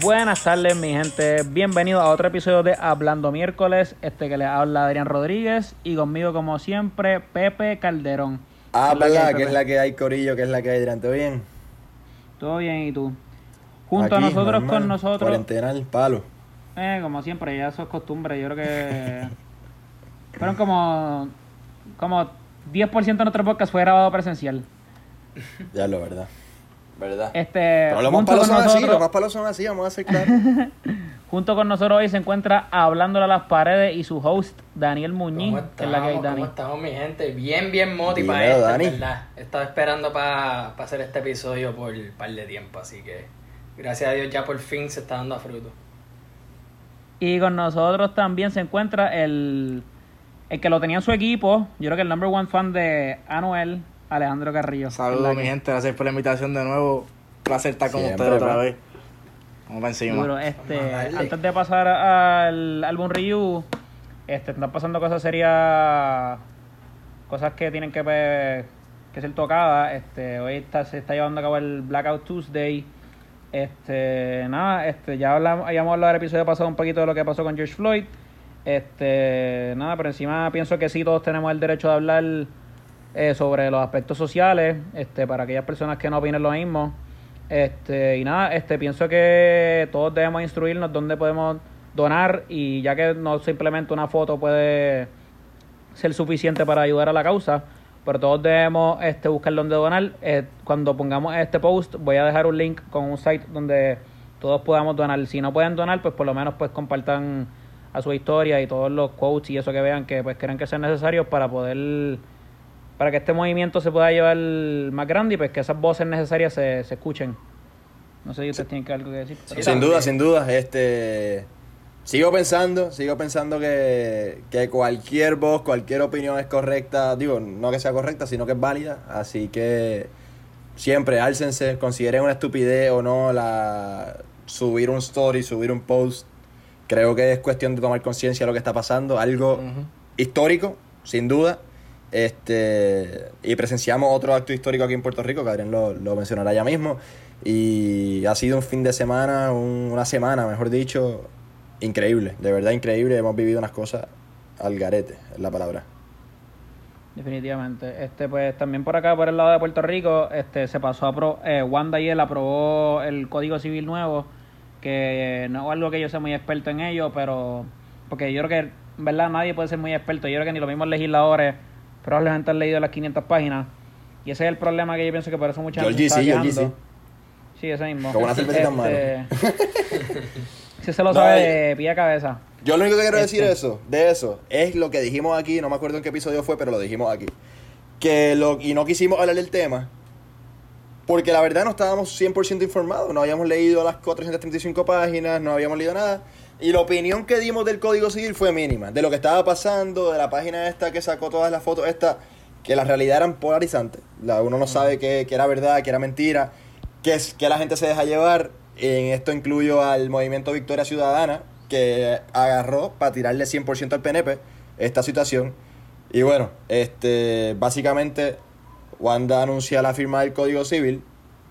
Buenas tardes, mi gente. Bienvenidos a otro episodio de Hablando Miércoles. Este que les habla Adrián Rodríguez y conmigo, como siempre, Pepe Calderón. Ah, ¿Qué es la que hay, verdad, que es la que hay, Corillo, que es la que hay, Adrián. ¿Todo bien? Todo bien, ¿y tú? Junto a nosotros, normal, con nosotros. Cuarentena al palo. Eh, como siempre, ya eso es costumbre. Yo creo que. Fueron como. Como 10% de nuestro podcast fue grabado presencial. Ya lo, ¿verdad? ¿Verdad? Este. Pero los más palos con son así, nosotros- los más palos son así, vamos a ser claros. Junto con nosotros hoy se encuentra hablándole a las paredes y su host, Daniel Muñiz, ¿Cómo que es la que hay, estamos? Dani. ¿Cómo estamos, mi gente? Bien, bien moti para esto, verdad. Estaba esperando para hacer este episodio por un par de tiempo, así que gracias a Dios ya por fin se está dando a fruto. Y con nosotros también se encuentra el, el que lo tenía en su equipo, yo creo que el number one fan de Anuel, Alejandro Carrillo. Saludos, mi que- gente. Gracias por la invitación de nuevo. Placer estar con Siempre, ustedes otra vez. Vamos para encima. Duro, este, antes de pasar al álbum review, este, están pasando cosas serias, cosas que tienen que, que ser tocadas. Este, hoy está, se está llevando a cabo el Blackout Tuesday. Este, nada, este, ya hablamos, habíamos hablado del episodio pasado un poquito de lo que pasó con George Floyd. Este, nada, pero encima pienso que sí todos tenemos el derecho de hablar eh, sobre los aspectos sociales, este, para aquellas personas que no opinen lo mismo. Este, y nada, este, pienso que todos debemos instruirnos dónde podemos donar y ya que no simplemente una foto puede ser suficiente para ayudar a la causa, pero todos debemos este, buscar dónde donar. Eh, cuando pongamos este post voy a dejar un link con un site donde todos podamos donar. Si no pueden donar, pues por lo menos pues compartan a su historia y todos los quotes y eso que vean que pues crean que sean necesarios para poder para que este movimiento se pueda llevar más grande y pues que esas voces necesarias se, se escuchen. No sé si ustedes tienen que algo que decir. pero- sin duda, sin duda. Este, sigo pensando, sigo pensando que, que cualquier voz, cualquier opinión es correcta. Digo, no que sea correcta, sino que es válida. Así que siempre álcense, consideren una estupidez o no la subir un story, subir un post. Creo que es cuestión de tomar conciencia de lo que está pasando. Algo histórico, sin duda. Este, y presenciamos otro acto histórico aquí en Puerto Rico, que Adrián lo, lo mencionará ya mismo. Y ha sido un fin de semana, un- una semana, mejor dicho, increíble, de verdad increíble. Hemos vivido unas cosas al garete, es la palabra. Definitivamente. Este, pues también por acá, por el lado de Puerto Rico, este, se pasó a pro, eh, Wanda y él aprobó el Código Civil nuevo, que no es algo que yo sea muy experto en ello, pero porque yo creo que, verdad, nadie puede ser muy experto. Yo creo que ni los mismos legisladores probablemente han leído las 500 páginas. Y ese es el problema que yo pienso que por eso mucha gente está sí, quejando. Sí, ese mismo. Con una cervecita mano. Si se lo No, sabe eh, de pie a cabeza. Yo lo único que quiero decir Este. eso, de eso, es lo que dijimos aquí, no me acuerdo en qué episodio fue, pero lo dijimos aquí. Que lo, y no quisimos hablar del tema, porque la verdad no estábamos 100% informados, no habíamos leído las 435 páginas, no habíamos leído nada. Y la opinión que dimos del Código Civil fue mínima, de lo que estaba pasando, de la página esta que sacó todas las fotos, esta, que la realidad eran polarizantes. La, uno no sabe qué era verdad, que era mentira, que, es, que la gente se deja llevar. En esto incluyo al movimiento Victoria Ciudadana, que agarró para tirarle 100% al PNP esta situación. Y bueno, este básicamente Wanda anuncia la firma del Código Civil.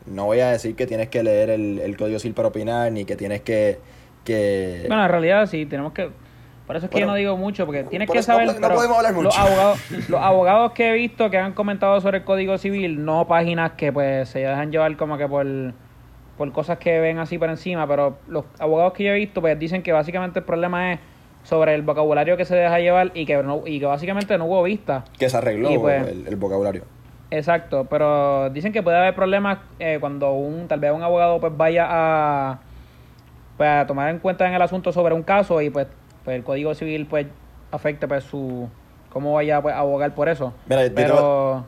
No voy a decir que tienes que leer el, el Código Civil para opinar, ni que tienes que... que Bueno, en realidad sí, tenemos que... Por eso es que Bueno, yo no digo mucho, porque tienes por que no saber... no pero podemos hablar Los mucho. abogados, los abogados que he visto que han comentado sobre el Código Civil, no páginas que pues se dejan llevar como que por, por cosas que ven así por encima, pero los abogados que yo he visto pues dicen que básicamente el problema es sobre el vocabulario que se deja llevar y que, no, y que básicamente no hubo vista. que se arregló pues- el, el vocabulario. Exacto, pero dicen que puede haber problemas eh, cuando un tal vez un abogado pues vaya a, pues, a tomar en cuenta en el asunto sobre un caso y pues, pues el Código Civil pues afecte pues su cómo vaya pues, a abogar por eso. Mira, pero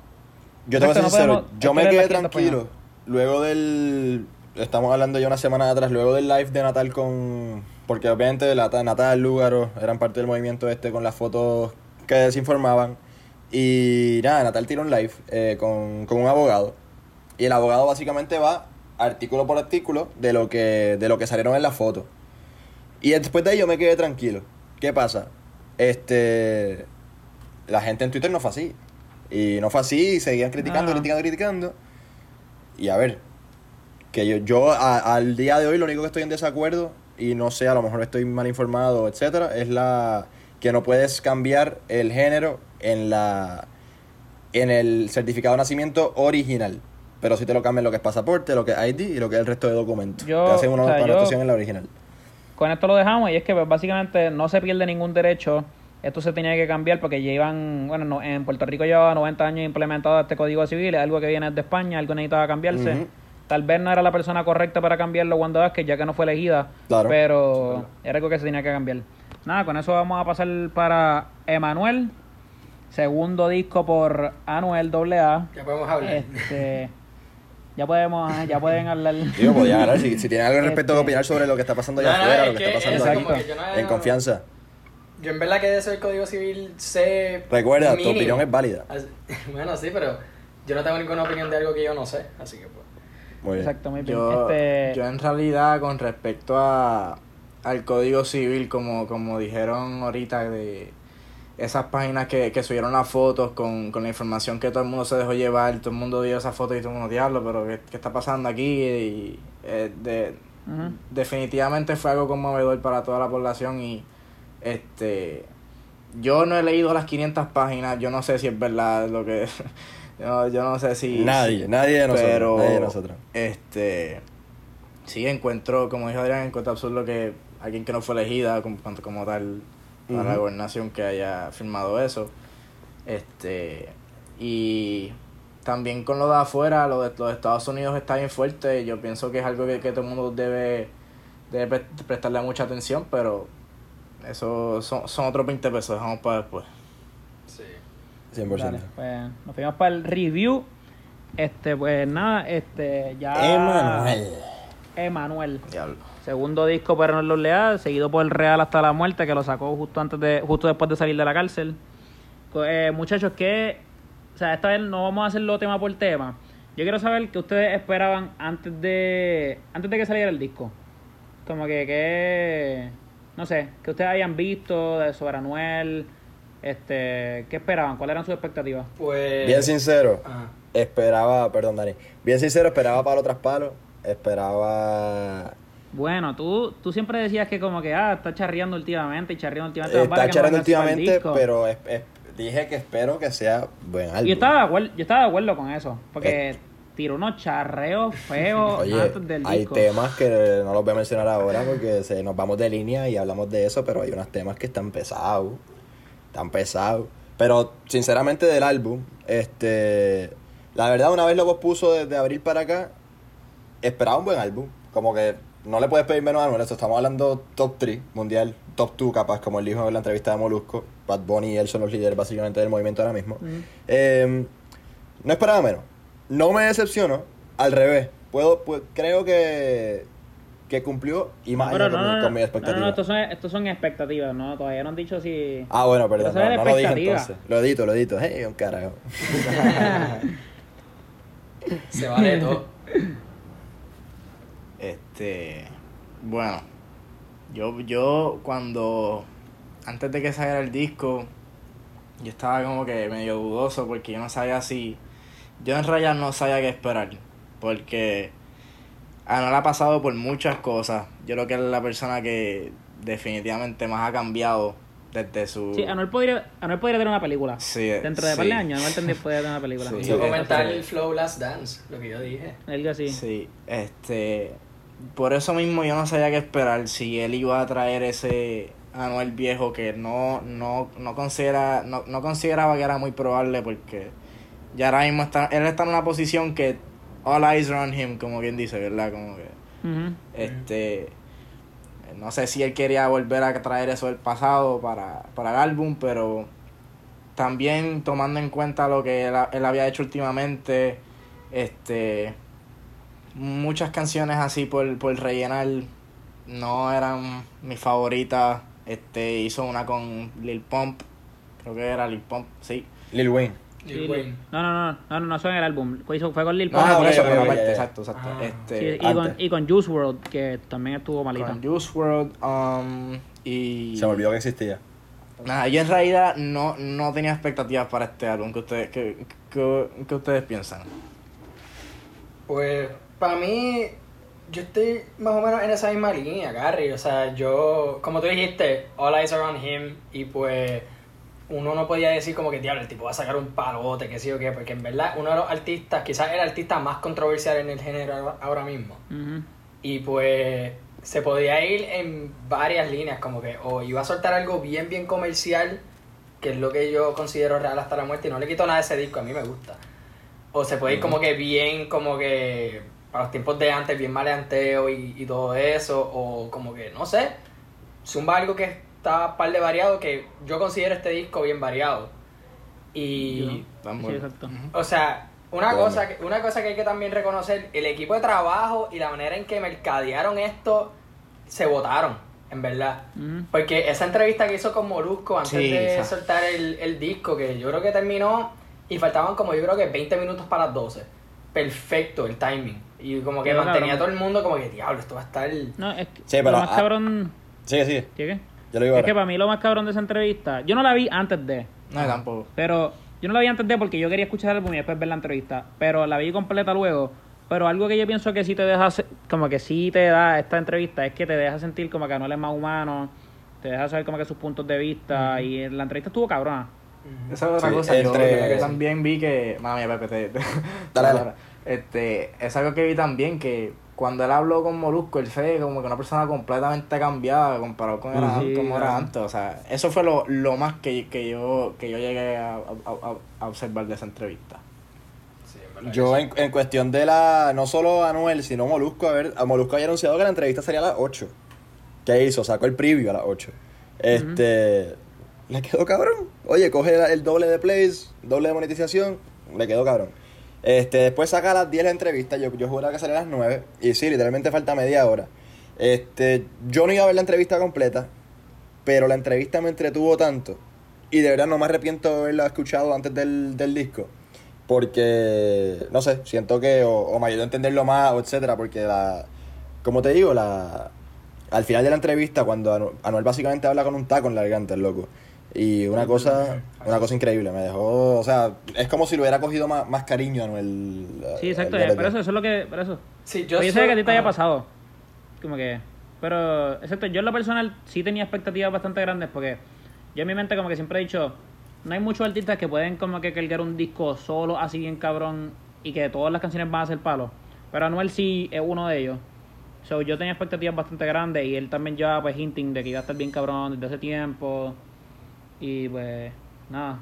Yo te voy a ser no sincero, yo me quedé 500 tranquilo. Luego del. Estamos hablando ya una semana atrás, luego del live de Natal con. Porque obviamente la- Natal, Lúgaro eran parte del movimiento este con las fotos que desinformaban. Y nada, Natal tiró un live eh, con, con un abogado. Y el abogado básicamente va artículo por artículo de lo que, de lo que salieron en la foto. Y después de ahí yo me quedé tranquilo. ¿Qué pasa? Este. La gente en Twitter no fue así. Y no fue así, y seguían criticando, Ah. criticando, criticando. Y a ver, que yo, yo a- al día de hoy lo único que estoy en desacuerdo, y no sé, a lo mejor estoy mal informado, etcétera, es la que no puedes cambiar el género en la en el certificado de nacimiento original. Pero sí te lo cambian lo que es pasaporte, lo que es ID y lo que es el resto de documentos. Yo, te hacen una o sea, yo- anotación en la original. Con esto lo dejamos y es que pues, básicamente no se pierde ningún derecho. Esto se tenía que cambiar porque llevan, bueno, no, en Puerto Rico lleva 90 años implementado este código civil, es algo que viene de España, algo necesitaba cambiarse. Tal vez no era la persona correcta para cambiarlo Wanda Vázquez, ya que no fue elegida, Claro. pero era algo que se tenía que cambiar. Nada, con eso vamos a pasar para Emanuel, segundo disco por Anuel AA. Ya podemos hablar. Este, ya podemos, ya pueden hablar. Digo, podían hablar. Si, si tienen algo al respecto que Este- opinar sobre lo que está pasando allá No, no, afuera, es lo que, que está pasando aquí, no- en confianza. Yo en verdad que de eso del Código Civil sé... Recuerda, tu opinión es válida. Así- Bueno, sí, pero yo no tengo ninguna opinión de algo que yo no sé, así que pues... Muy bien. Exacto, muy bien. Yo, Este, yo en realidad con respecto a al código civil, como, como dijeron ahorita, de esas páginas que, que subieron las fotos con, con la información que todo el mundo se dejó llevar, todo el mundo vio esas fotos y todo el mundo, diablo, pero ¿qué, qué está pasando aquí? Y, eh, de, definitivamente fue algo conmovedor para toda la población y este yo no he leído las 500 páginas, yo no sé si es verdad lo que yo, yo no sé si Nadie, nadie de nosotros. pero nadie de nosotros. este sí encuentro como dijo Adrián encuentro absurdo que alguien que no fue elegida como, como tal para la gobernación que haya firmado eso este y también con lo de afuera lo de los Estados Unidos está bien fuerte yo pienso que es algo que, que todo el mundo debe debe pre- prestarle mucha atención pero eso son, son otros 20 pesos dejamos para después Sí. 100%. Dale, pues, nos fuimos para el review. Este, pues nada, este, ya. Emanuel. Emanuel. diablo Segundo disco para Anuel Leal, seguido por el Real hasta la muerte, que lo sacó justo antes de, justo después de salir de la cárcel. Eh, muchachos, que, o sea, esta vez no vamos a hacerlo tema por tema. Yo quiero saber qué ustedes esperaban antes de, antes de que saliera el disco. Como que, que, no sé, que ustedes hayan visto de sobre Anuel, este, ¿qué esperaban? ¿Cuáles eran sus expectativas? Pues... Bien sincero, Ajá. esperaba, perdón Dani, bien sincero, esperaba palo tras palo, esperaba... Bueno, tú, tú siempre decías que como que, ah, está charreando últimamente y charreando últimamente. Está a sacar el últimamente, pero es- es- dije que espero que sea buen álbum. Yo estaba, de acuerdo, yo estaba de acuerdo con eso, porque tiró unos charreos feos Oye, antes del hay temas que no los voy a mencionar ahora porque se, nos vamos de línea y hablamos de eso, pero hay unos temas que están pesados. Están pesados. Pero, sinceramente, del álbum, este. La verdad, una vez lo pospuso desde abril para acá, esperaba un buen álbum. Como que no le puedes pedir menos a Anuel. Esto estamos hablando top 3 mundial, top 2 capaz, como él dijo en la entrevista de Molusco. Bad Bunny y él son los líderes básicamente del movimiento ahora mismo. Eh, no esperaba menos. No me decepcionó. Al revés. Puedo, pu- creo que, que cumplió y más no, con, no, con mis no, expectativas. no, no, estos son, estos son expectativas, ¿no? Todavía no han dicho si... Ah, bueno, perdón. No, eso lo dije entonces. Lo edito, lo edito. Hey, un carajo. Se vale todo. Este, bueno, yo, yo cuando, antes de que saliera el disco, yo estaba como que medio dudoso porque yo no sabía si, yo en realidad no sabía qué esperar, porque Anuel ha pasado por muchas cosas, yo creo que es la persona que definitivamente más ha cambiado desde su... Sí, Anuel podría, Anuel podría tener una película. Sí, Dentro de sí. par de años, Anuel tendría- podría tener una película. Sí. Yo comentar el Flow Last Dance, lo que yo dije. Algo así. Sí, este. Por eso mismo yo no sabía qué esperar. Si él iba a traer ese Anuel viejo que no, no, no, considera, no, no consideraba que era muy probable porque ya ahora mismo está, él está en una posición que all eyes are on him, como quien dice, ¿verdad? Como que este no sé si él quería volver a traer eso del pasado para, para el álbum, pero también tomando en cuenta lo que él, él había hecho últimamente, este muchas canciones así por, por rellenar no eran mis favoritas. Este hizo una con Lil Pump, creo que era Lil Pump, sí. Lil Wayne. Sí, Lil Wayne. No, no, no, no, no, no, son en el álbum. Fue, hizo- fue con Lil Ah, Pump por ok, eso, pero aparte, exacto, exacto. Ah. Sí, Este, y, con, y con Juice World, que también estuvo malita. con Juice WRLD um, y Se me olvidó que existía. Nada, yo en realidad no, no tenía expectativas para este álbum. ¿Qué ustedes, qué, qué- qué ustedes piensan? Pues para mí, yo estoy más o menos en esa misma línea, Gary. O sea, yo, como tú dijiste, all eyes are on him. Y pues uno no podía decir como que, diablo, el tipo va a sacar un palote, que sí o qué. Porque en verdad, uno de los artistas, quizás el artista más controversial en el género ahora- mismo. Y pues se podía ir en varias líneas, como que o iba a soltar algo bien, bien comercial, que es lo que yo considero real hasta la muerte, y no le quito nada de ese disco, a mí me gusta. O se puede ir como que bien, como que para los tiempos de antes, bien maleanteo y, y todo eso, o como que, no sé, zumba algo que está par de variado, que yo considero este disco bien variado. Y... Sí, exacto. O sea, una cosa, que- una cosa que hay que también reconocer, el equipo de trabajo y la manera en que mercadearon esto, se votaron, en verdad. Porque esa entrevista que hizo con Molusco antes Sí, de esa. soltar el, el disco, que yo creo que terminó y faltaban como yo creo que 20 minutos para las 12. Perfecto el timing. Y como que Pero, mantenía a todo el mundo como que, diablo, esto va a estar... No, es que Sí, pero, lo más ah, cabrón... Sigue, sigue. ¿Qué, qué? Yo lo digo Es que para mí lo más cabrón de esa entrevista... Yo no la vi antes de... No, tampoco. Pero yo no la vi antes de porque yo quería escuchar el álbum y después ver la entrevista. Pero la vi completa luego. Pero algo que yo pienso que sí te deja, como que sí te da esta entrevista es que te deja sentir como que Anuel es más humano, te deja saber como que sus puntos de vista y la entrevista estuvo cabrona. Esa es otra Sí, cosa. Yo, entre- yo también vi que. Mami, Pepe, te. te- Dale, dale. Este, es algo que vi también que cuando él habló con Molusco, él se ve como que una persona completamente cambiada comparado con era, Sí, como era antes. O sea, eso fue lo, lo más que, que yo que yo llegué a, a- a- a observar de esa entrevista. Sí, en verdad Yo en, en cuestión de la, no solo Anuel, sino Molusco, a ver, a Molusco había anunciado que la entrevista sería a las 8. ¿Qué hizo? Sacó el preview a las 8. Este, le quedó cabrón. Oye, coge el doble de plays, doble de monetización, le quedó cabrón. Este, después saca a las 10 la entrevista, yo, yo que salía a las 9, y sí, literalmente falta media hora. Este, yo no iba a ver la entrevista completa, pero la entrevista me entretuvo tanto, y de verdad no me arrepiento de haberla escuchado antes del, del disco, porque, no sé, siento que o, o me ayudó a entenderlo más, o etcétera, porque la, como te digo, la, al final de la entrevista, cuando Anu- Anuel básicamente habla con un taco en la garganta, el loco, y una cosa, una cosa increíble, me dejó, o sea, es como si lo hubiera cogido más, más cariño a Anuel. Sí, exacto, pero eso, eso es lo que... Pero eso. Sí, Yo, yo yo sé que a ti te haya pasado. Como que... Pero, exacto, yo en lo personal sí tenía expectativas bastante grandes porque yo en mi mente como que siempre he dicho, no hay muchos artistas que pueden como que cargar un disco solo así bien cabrón y que todas las canciones van a ser palos. Pero Anuel sí es uno de ellos. So, yo tenía expectativas bastante grandes y él también ya pues hinting de que iba a estar bien cabrón desde hace tiempo. Y pues, nada.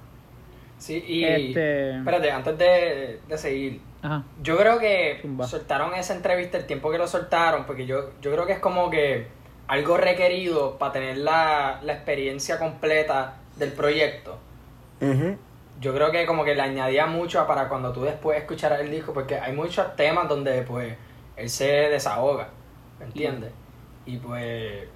Sí, y... Este- Espérate, antes de, de seguir, Ajá. Yo creo que Zumba. soltaron esa entrevista el tiempo que lo soltaron, porque yo, yo creo que es como que algo requerido para tener la, la experiencia completa del proyecto. Ujú. Yo creo que como que le añadía mucho a para cuando tú después escucharas el disco, porque hay muchos temas donde pues él se desahoga, ¿me entiendes? Y pues...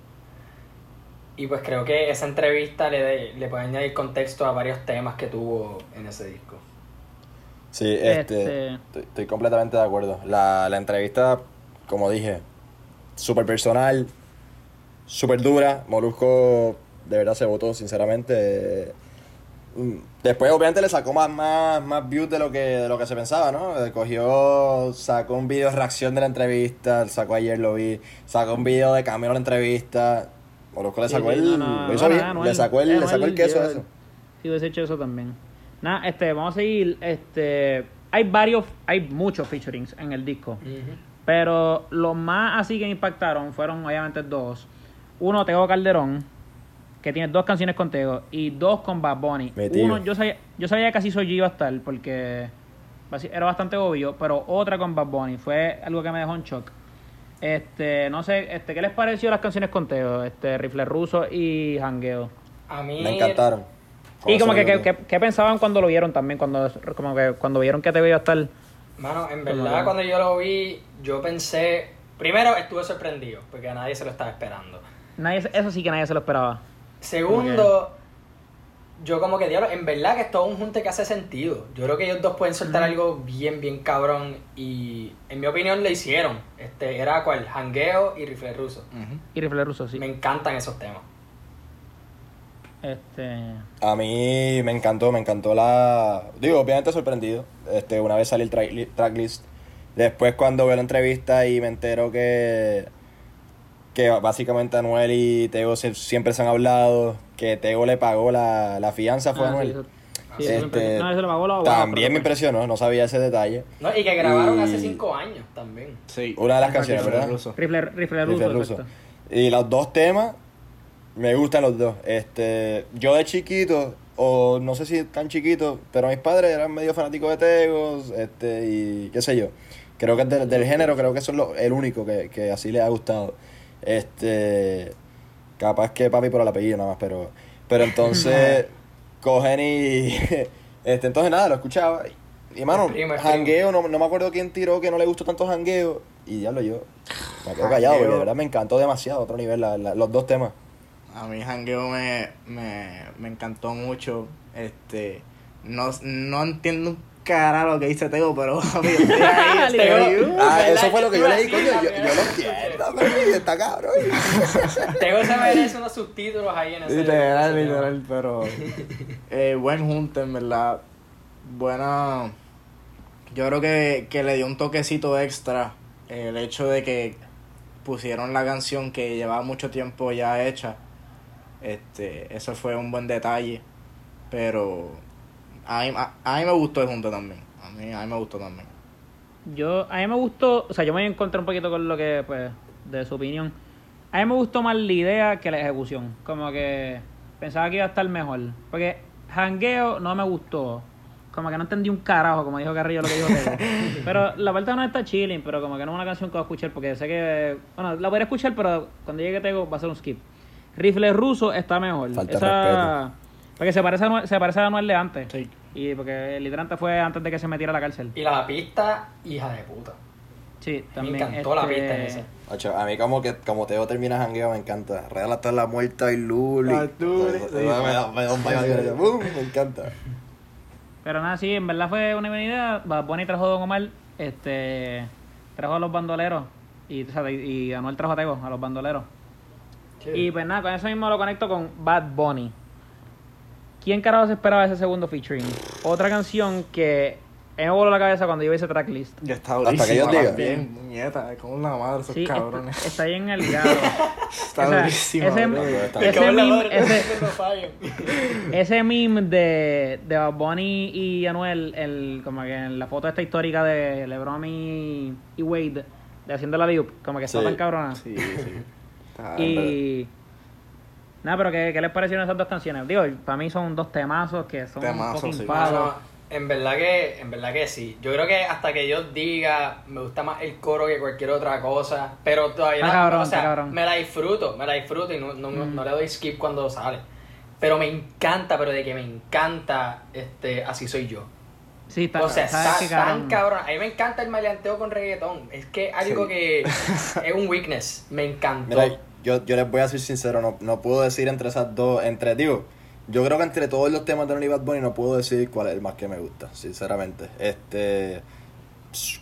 Y pues creo que esa entrevista le, de- le puede añadir contexto a varios temas que tuvo en ese disco. Sí, este, Este- Estoy, estoy completamente de acuerdo. La, la entrevista, como dije, súper personal, súper dura. Molusco de verdad se votó, sinceramente. Mm, Después, obviamente, le sacó más, más, más views de lo que de lo que se pensaba, ¿no? Eh, Cogió, sacó un video de reacción de la entrevista, sacó ayer, lo vi, sacó un video de camino a la entrevista. Molusco le sacó el. le sacó el, le sacó el queso a eso. Sí, hubiese hecho eso también. Nada, este, vamos a seguir. Este, hay varios, hay muchos featurings en el disco. Pero los más así que me impactaron fueron obviamente dos. Uno, Tego Calderón, que tiene dos canciones con Tego, y dos con Bad Bunny. Metido. Uno, yo sabía, yo sabía que así soy iba a estar, porque era bastante obvio, pero otra con Bad Bunny. Fue algo que me dejó en shock. Este, no sé, este, ¿qué les pareció las canciones con Tego? Este, Rifle Ruso y Hangueo. A mí... Me encantaron. Y como que, que, que- ¿qué pensaban cuando lo vieron también? Cuando, como que cuando vieron que Tego iba a estar... Mano, en verdad cuando yo lo vi, yo pensé, primero estuve sorprendido, porque a nadie se lo estaba esperando. Nadie, eso sí que nadie se lo esperaba. Segundo, yo como que diablo, en verdad que es todo un junte que hace sentido. Yo creo que ellos dos pueden soltar algo bien, bien cabrón y en mi opinión lo hicieron. Este, era cual, Hangueo y Rifle Ruso. Y Rifle Ruso, sí. Me encantan esos temas. Este. A mí me encantó, me encantó la... Digo, obviamente sorprendido. Este, una vez salió el tra- tracklist. Después cuando veo la entrevista y me entero que... Que básicamente Anuel y Tego se- siempre se han hablado. Que Tego le pagó la, la fianza, fue Ah, sí, Anuel. eso- sí, eso Este, impresionó. No, eso pagó abogados, También me impresionó, no sabía ese detalle. No, y que grabaron Y- hace cinco años también. Sí. Una de las canciones, ¿verdad? ruso. Rifle, rifle ruso, Rifle ruso. exacto. Y los dos temas, me gustan los dos. Este, yo de chiquito, o no sé si tan chiquito, pero mis padres eran medio fanáticos de Tegos, este, y qué sé yo. Creo que del, del género, creo que eso es lo- el único que, que así les ha gustado. Este, capaz que papi por el apellido nada más, pero, pero entonces cogen y, este, entonces nada, lo escuchaba. Y mano, el primo. jangueo, no, no me acuerdo quién tiró que no le gustó tanto jangueo. Y diablo, yo me quedo callado porque de verdad me encantó demasiado, otro nivel, la- la- los dos temas. A mí Jangueo me, me, me encantó mucho. Este, no, no entiendo un cara lo que dice Tego, pero estoy ahí, Tego. estoy- Ah, eso fue lo que yo leí, coño. Yo, lo entiendo, papi, está cabrón. Tego se merece unos subtítulos ahí en ese. Literal, literal, pero eh, buen junte, en verdad. Buena. Yo creo que, que le dio un toquecito extra eh, el hecho de que pusieron la canción que llevaba mucho tiempo ya hecha. Este, eso fue un buen detalle. Pero a mí, a, a mí me gustó el junte también. A mí, a mí me gustó también. Yo, a mí me gustó, o sea, yo me encontré un poquito con lo que, pues, de su opinión. A mí me gustó más la idea que la ejecución. Como que pensaba que iba a estar mejor. Porque Hangueo no me gustó. Como que no entendí un carajo, como dijo Carrillo lo que dijo Tego. pero la parte no está chilling, pero como que no es una canción que voy a escuchar porque sé que. Bueno, la voy a escuchar, pero cuando llegue Tego va a ser un skip. Rifle ruso está mejor. Falta Esa. Porque se parece a Anuel, se parece a Anuel de antes. Sí. Y porque literalmente fue antes de que se metiera a la cárcel. Y la pista, hija de puta. Sí, también. me encantó la este, pista en esa. Ocho, a mí como que como Teo termina jangueo me encanta. Regala hasta la muerta y Luli. Ah, Luli, sí. Me da- me da un vibe, boom, me encanta. Pero nada, sí, en verdad fue una buena idea. Bad Bunny trajo a Don Omar, este, trajo a los bandoleros y, o sea, y, Anuel trajo a Tego, a los bandoleros. Y pues nada, con eso mismo lo conecto con Bad Bunny. ¿Quién carajo se esperaba ese segundo featuring? Otra canción que me voló la cabeza cuando yo vi ese tracklist. Ya está Hasta que durísimo ellos digan. también, muñeta, como la madre esos Sí, está, cabrones. está ahí en el diablo. Está o sea, durísimo, ese- bro. Está ese meme- ese-. Ese de, de Bad Bunny y Anuel, el, como que en la foto esta histórica de LeBron y, y Wade, de haciendo la loop, como que está Sí. tan cabrona. Sí, sí. Está- Y. Nada, pero ¿qué, ¿qué les parecieron esas dos canciones? Digo, para mí son dos temazos que son Temazos, fucking sí. palos. No, no, en verdad que, en verdad que sí. Yo creo que hasta que yo diga, me gusta más el coro que cualquier otra cosa. Pero todavía no, cabrón, o sea, cabrón. me la disfruto, me la disfruto y no, no, Mm. no le doy skip cuando sale. Pero me encanta, pero de que me encanta, este, así soy yo. Sí, está, o sea, ¿sabes está qué, tan cabrón? cabrón. A mí me encanta el maleanteo con reggaetón. Es que algo Sí. que es un weakness. Me encantó. Mira, yo, yo les voy a ser sincero, no, no puedo decir entre esas dos, entre, digo, yo creo que entre todos los temas de Anuel y Bad Bunny no puedo decir cuál es el más que me gusta, sinceramente. Este,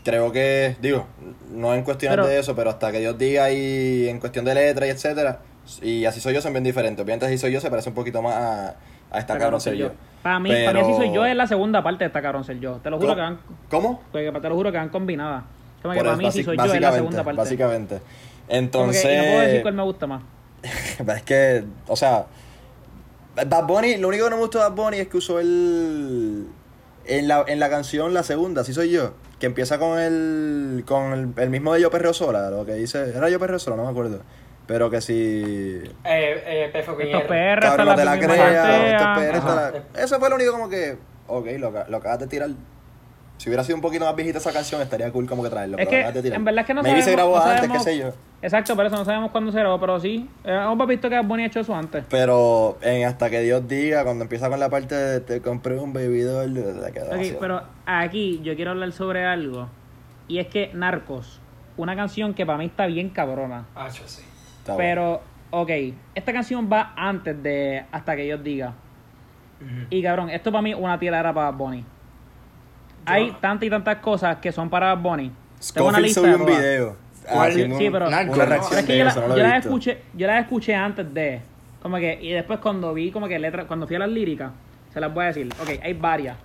creo que, digo, no en cuestiones Pero- de eso, pero hasta que Dios diga y en cuestión de letra y etcétera, y así soy yo son bien diferentes. Obviamente así soy yo se parece un poquito más a, a esta cabrón ser yo. Para mí, para mí así soy yo, es la segunda parte de esta cabrón ser yo. Te lo juro ¿Cómo? que van, ¿Cómo? porque te lo juro que van combinadas. Como que para mí basi- soy yo, es la segunda parte. Básicamente. Que, Entonces... y no puedo decir cuál me gusta más. es que, o sea, Bad Bunny, lo único que no me gustó de Bad Bunny es que usó el. En la, en la canción, la segunda, así soy yo, que empieza con el. con el, el mismo de Yo Perreo Sola, lo que dice. ¿Era Yo Perreo Sola? No me acuerdo. Pero que si. Eh, eh, Pefo Estos Cabrón, no te la creas, estos la- Eso fue lo único como que. Ok, lo, lo acabas de tirar. Si hubiera sido un poquito más viejita esa canción, estaría cool como que traerlo. Es pero que, en verdad es que no Maybe se sabemos- grabó no antes, sabemos- qué sé yo. Exacto, pero eso no sabemos cuándo se grabó, pero sí. Eh, hemos visto que Bad Bunny ha hecho eso antes. Pero en Hasta que Dios diga, cuando empieza con la parte de te compré un bebidor, le queda Ok, demasiado. pero aquí yo quiero hablar sobre algo. Y es que Narcos, una canción que para mí está bien cabrona. Ah, yo sí. Está bueno. Pero, ok, esta canción va antes de Hasta que Dios diga. Y cabrón, esto para mí es una tiradera para Bad Bunny. Hay tantas y tantas cosas que son para Bad Bunny. Tengo una Scofield lista de un todas. video. ¿Cuál? haciendo Sí, un- pero- es que yo, la, no lo yo he la visto. escuché, yo la escuché antes de. Como que, y después cuando vi como que letras, cuando fui a las líricas, se las voy a decir. Ok, hay varias.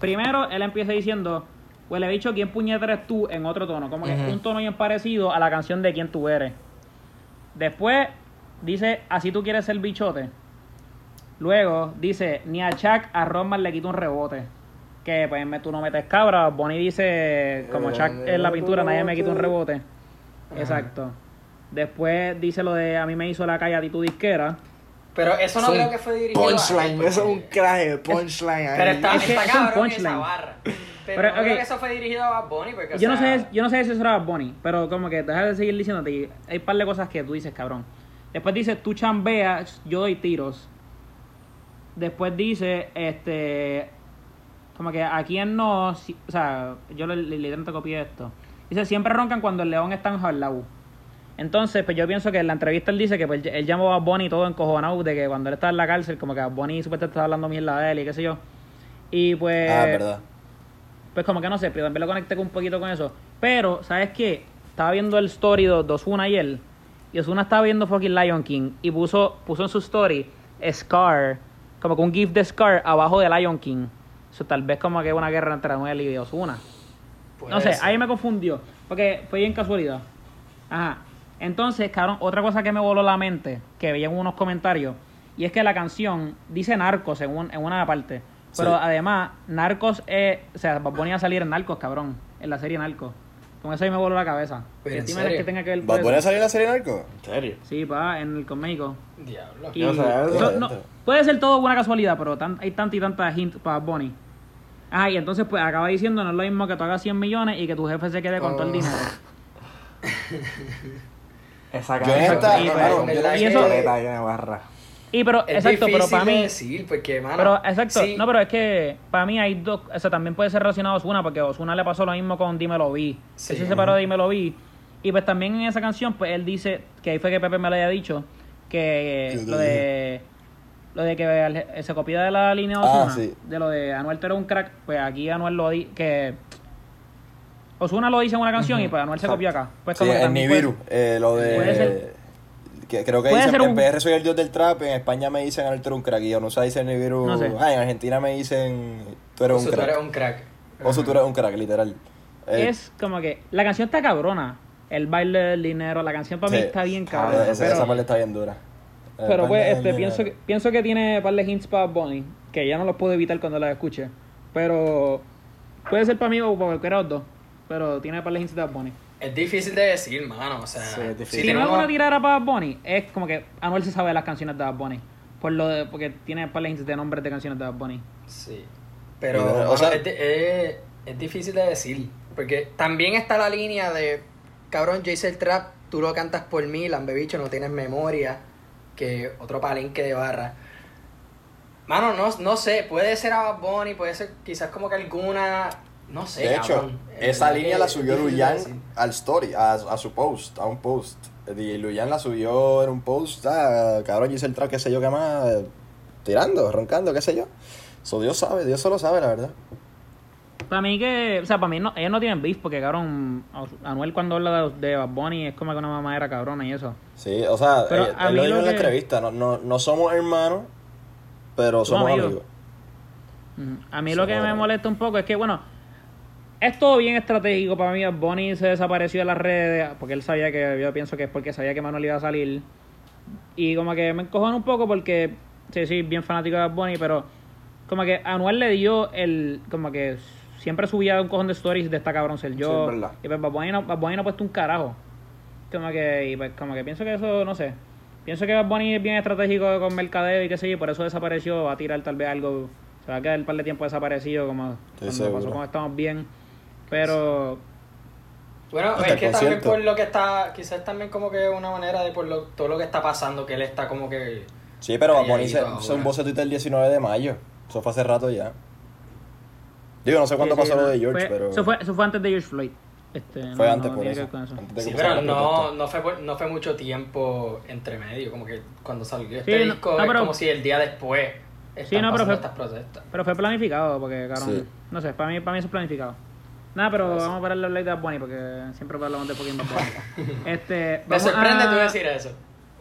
Primero, él empieza diciendo, huele bicho, ¿quién puñeta eres tú? En otro tono. Como que Ujú. un tono bien parecido a la canción de quién tú eres. Después, dice, así tú quieres ser bichote. Luego, dice, ni a Chuck a Roman le quita un rebote. Que pues me- tú no metes cabra. Bonnie dice, como Eh, Chuck en la pintura, nadie me quita un rebote. Ajá. Exacto. Después dice lo de, a mí me hizo la calle a ti tu disquera. Pero eso no creo que fue dirigido a él, Punchline, eso es un craje de punchline. Pero está, Es que está es cabrón punchline. esa barra. Pero, Pero, no creo que eso fue dirigido a Bad Bunny porque, o Yo no, sé, yo no sé si eso era Bad Bunny, pero como que deja de seguir diciéndote. Hay un par de cosas que tú dices, cabrón. Después dice, tú chambeas, yo doy tiros. Después dice, este. Como que a quién no. si- o sea, yo le, copié esto. Dice, siempre roncan cuando el león está enjaulado. Entonces, pues yo pienso que en la entrevista él dice que pues, él llamó a Bunny todo encojonado de que cuando él estaba en la cárcel, como que Bad Bunny supuestamente estaba hablando mierda de él y qué sé yo. Y pues Ah, verdad. pues como que no sé, pero también lo conecté con un poquito con eso. Pero, ¿sabes qué? Estaba viendo el story de de Ozuna ayer. Y Ozuna estaba viendo fucking Lion King. Y puso, puso en su story Scar, como que un GIF de Scar abajo de Lion King. Tal vez como que una guerra entre Anuel y Ozuna. puede No sé, ahí me confundió. Porque fue bien casualidad. Ajá. Entonces, cabrón, otra cosa que me voló la mente, que veía en unos comentarios, y es que la canción dice Narcos en, un- en una parte. Pero Sí. además, Narcos es. O sea, va a salir en Narcos, cabrón. En la serie Narcos. Con eso ahí me voló la cabeza. Pero, ¿Qué ¿en serio? que a salir en la serie Narco? ¿En serio? Sí, pa, en el con México. Diablo. Y eso no- puede ser todo buena casualidad, pero tan- hay tanta y tanta hint para Bunny. Ah, y entonces pues acaba diciendo, no es lo mismo que tú hagas 100 millones y que tu jefe se quede con todo el Oh. dinero. Esa Yo en canción esta- Y, claro, ¿verdad y eso-. Y pero, Es exacto, pero para mí... decir porque, mano, Pero, exacto, sí, no, pero es que para mí hay dos, o sea, también puede ser relacionado a Ozuna, porque a Ozuna le pasó lo mismo con Dímelo Vi. Sí. Él se separó de Dímelo Vi. Y pues también en esa canción, pues él dice, que ahí fue que Pepe me lo haya dicho, que lo de lo de que se copia de la línea de Ah, Ozuna, sí. de lo de Anuel tú eres un crack, pues aquí Anuel lo di que Ozuna lo dice en una canción y pues Anuel se Exacto. copió acá. Pues Sí, como que en también Nibiru. puede- eh, lo puede de. ser- que creo que dicen, ser en un- PR soy el dios del trap, en España me dicen Anuel tú eres un crack. Y yo no sé, dicen Nibiru. No sé. Ah, en Argentina me dicen tú eres un sea, tú crack. eres un crack. O sea, tú eres un crack, literal. Eh, es como que la canción está cabrona. El baile del dinero, la canción para mí Sí. está bien ah, cabrona. esa, pero- esa parte está bien dura. Eh, Pero pues, este, pienso que, pienso que tiene un par de hints para Bonnie, que ya no los puedo evitar cuando las escuche. Pero puede ser para mí o para cualquiera de los dos. Pero tiene un par de hints de Bad Bunny. Es difícil de decir, mano, o sea, Sí, es difícil. Si si no una tirada para Bad Bunny, es como que Anuel se sabe las canciones de Bad Bunny. Por lo de, porque tiene un par de hints de nombres de canciones de Bad Bunny. Sí. Pero, Pero, o sea- es, de- es- es difícil de decir. Porque también está la línea de, cabrón, Jace el Trap, tú lo cantas por mí, Lambebicho, no tienes memoria. Que otro palenque de barra. Mano, no, no sé, puede ser a Bad Bunny, puede ser quizás como que alguna. No sé. De hecho, cabrón. Esa línea la subió Luyan al story, a, a su post, a un post. Y Luyan la subió en un post, ah, cabrón, hice el track, qué sé yo, qué más, tirando, roncando, qué sé yo. So, Dios sabe, Dios solo sabe, la verdad. Para mí que, o sea, para mí no, ellos no tienen beef porque, cabrón, Anuel cuando habla de, de Bad Bunny es como que una mamadera cabrona y eso. Sí, o sea, Pero eh, a él mí lo dijo en la entrevista, no, no, no somos hermanos, pero somos amigos. amigos. Ujú. A mí lo que me molesta un poco es que, bueno, es todo bien estratégico para mí. Bonnie se desapareció de las redes porque él sabía que, yo pienso que es porque sabía que Manuel iba a salir. Y como que me encojan un poco porque, sí, sí, bien fanático de Bonnie, pero como que Anuel le dio el, como que siempre subía un cojón de stories de esta cabrón ser yo. Sí, es verdad. y pues Bad Bunny no, Bad Bunny no ha puesto un carajo. Como que, y pues como que pienso que eso, no sé. Pienso que Bad Bunny es bien estratégico con mercadeo y qué sé yo, y por eso desapareció, va a tirar tal vez algo, se va a quedar un par de tiempo desaparecido como cuando seguro. pasó con Estamos Bien. Pero, Bueno, Hasta es que también por lo que está, quizás también como que una manera de por lo, todo lo que está pasando, que él está como que... Sí, pero Bad Bunny se, se un el 19 de mayo. Eso fue hace rato ya. Digo, no sé cuándo sí, sí, pasó lo no, de George, fue- pero. Eso fue, eso fue antes de George Floyd. Este, fue no- antes no por eso. eso. antes Sí, pero no, no, fue, no fue mucho tiempo entre medio, como que cuando salió este Sí, disco no, es pero- como si el día después están no, pero fue- estas protestas. Pero fue planificado, porque, cabrón, Sí. no sé, para mí, para mí eso es planificado. Nada, pero vamos a pararle hablar de Bad Bunny, porque siempre hablamos de Bunny. Este, Me sorprende a- tú decir eso.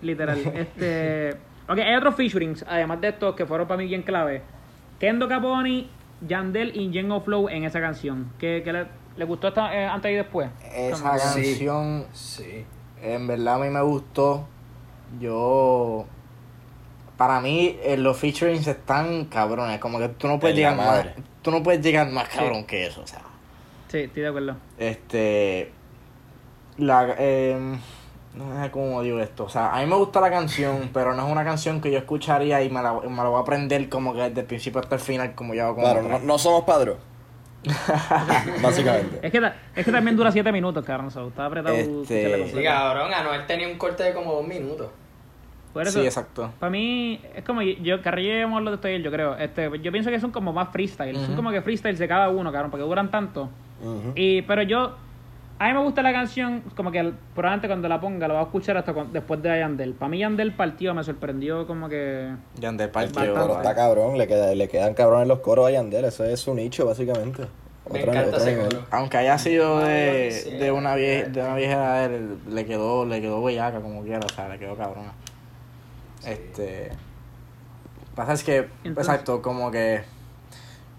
Literal. Este, Ok, hay otros featurings, además de estos que fueron para mí bien clave. Kendo Caponi, Yandel y Jengo Flow en esa canción. ¿Qué, qué le, le gustó esta, eh, antes y después? Esa Sí. canción, Sí. en verdad a mí me gustó. Yo. Para mí, eh, los featurings están cabrones. Como que tú no puedes llegar más. madre. Tú no puedes llegar más cabrón que eso, o sea. Sí, estoy de acuerdo. Este. La. Eh, no sé cómo digo esto. O sea, a mí me gusta la canción, pero no es una canción que yo escucharía y me la, me la voy a aprender como que desde el principio hasta el final, como yo hago con Claro, no, no somos padros. Básicamente. Es que, es que también dura 7 minutos, cabrón. so, está apretado. Este- Sí, cabrón, Anuel tenía un corte de como dos minutos. Por eso, Sí, exacto. Para mí, es como yo, hemos hablado de esto ayer, yo creo. Este, yo pienso que son como más freestyle. Son Ujú. como que freestyle de cada uno, cabrón, porque duran tanto. Ujú. Y, pero yo, a mí me gusta la canción, como que probablemente cuando la ponga la voy a escuchar hasta con- después de Yandel. Para mí Yandel partió, me sorprendió como que... Yandel partió. Pero está cabrón, le, queda, le quedan cabrones los coros a Yandel, eso es su nicho básicamente. Me Otro- encanta otro ese nivel. coro. Aunque haya sido de, de una vieja, de una vieja de él, le quedó, le quedó bellaca como quiera, o sea, le quedó cabrona. Sí. Este pasa es que, Entonces- exacto, como que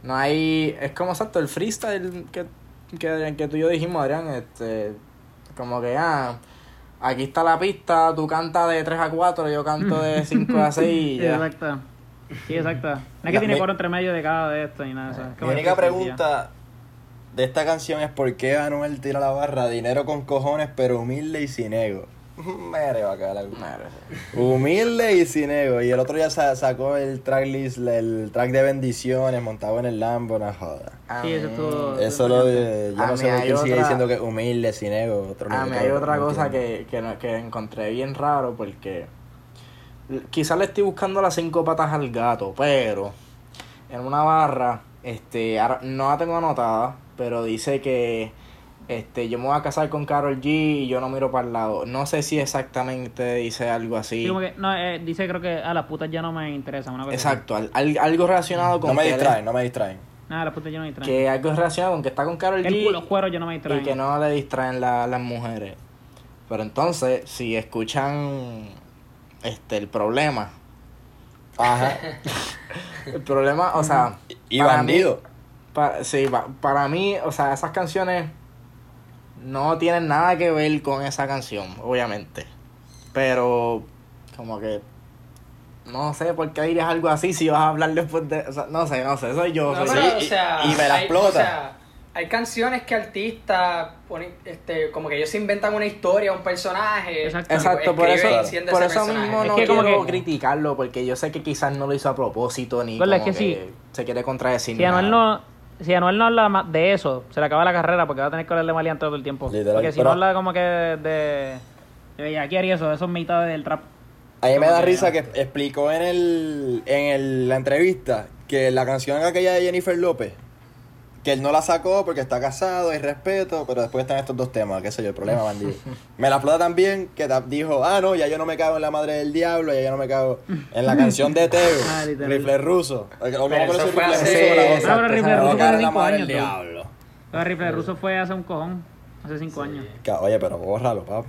no hay, es como exacto el freestyle que, que, que tú y yo dijimos, Adrián, este, como que ah, aquí está la pista, tú cantas de 3 a 4, yo canto de 5 a 6 y Sí, exacto. Sí, exacto. No es que La- tiene mi- coro entre medio de cada de esto y nada de eso. Es Mi única pregunta de esta canción es por qué Anuel tira la barra dinero con cojones pero humilde y sin ego. Mere bacala. Madre. Humilde y sin ego. Y el otro día sa- sacó el tracklist, el track de bendiciones montado en el Lambo, no joda. A Sí, eso mí- estuvo- Eso lo yo A no mí sé por hay qué sigue otra- diciendo que humilde, sin ego. Otro A nivel, mí hay no otra cosa entiendo. que, que, no- que encontré bien raro porque quizás le estoy buscando las cinco patas al gato, pero en una barra, este, ahora- no la tengo anotada, pero dice que este, yo me voy a casar con Carol G y yo no miro para el lado. No sé si exactamente dice algo así. Sí, como que, no, eh, dice creo que a las putas ya no me interesan. Una cosa así. Exacto, al- al- algo relacionado con No me distraen, no me distraen. Nada, las putas ya no me distraen. que algo relacionado con que está con Carol El G culo, los cueros ya no me distraen. y que no le distraen la- las mujeres. Pero entonces, si escuchan este el problema, Ajá. el problema, o sea, Y para bandido. mí- pa- sí, pa- para mí, o sea, esas canciones no tienen nada que ver con esa canción, obviamente. Pero como que no sé por qué dirías algo así si vas a hablar después de, o sea, no sé, no sé, soy yo, No, soy pero, yo. o sea, y me la hay- explota. o sea, hay canciones que artistas ponen, este, como que ellos se inventan una historia, un personaje. Exacto. Exacto, por eso, por eso personaje. mismo Es no que como quiero que- criticarlo, porque yo sé que quizás no lo hizo a propósito ni como es que, que sí. se quiere contradecir. Si nada. no, si Anuel no habla de eso, se le acaba la carrera porque va a tener que hablarle maleante todo el tiempo. Literal, porque si no habla como que de, de aquí haría eso, eso es mitad del trap. A mí me da que- risa que explicó en el en el- la entrevista que la canción aquella de Jennifer López, que él no la sacó porque está casado, hay respeto, pero después están estos dos temas, qué sé yo, el problema, bandido. me la explota también que dijo, ah, no, ya yo no me cago en la madre del diablo, ya yo no me cago en la canción de Teo, Ah, rifle ruso. O no me Pero eso fue rifle hace- Ah, pero Rifle Ruso fue la cinco años, diablo. El rifle ruso fue hace un cojón, hace cinco años. Oye, pero bórralo, papá.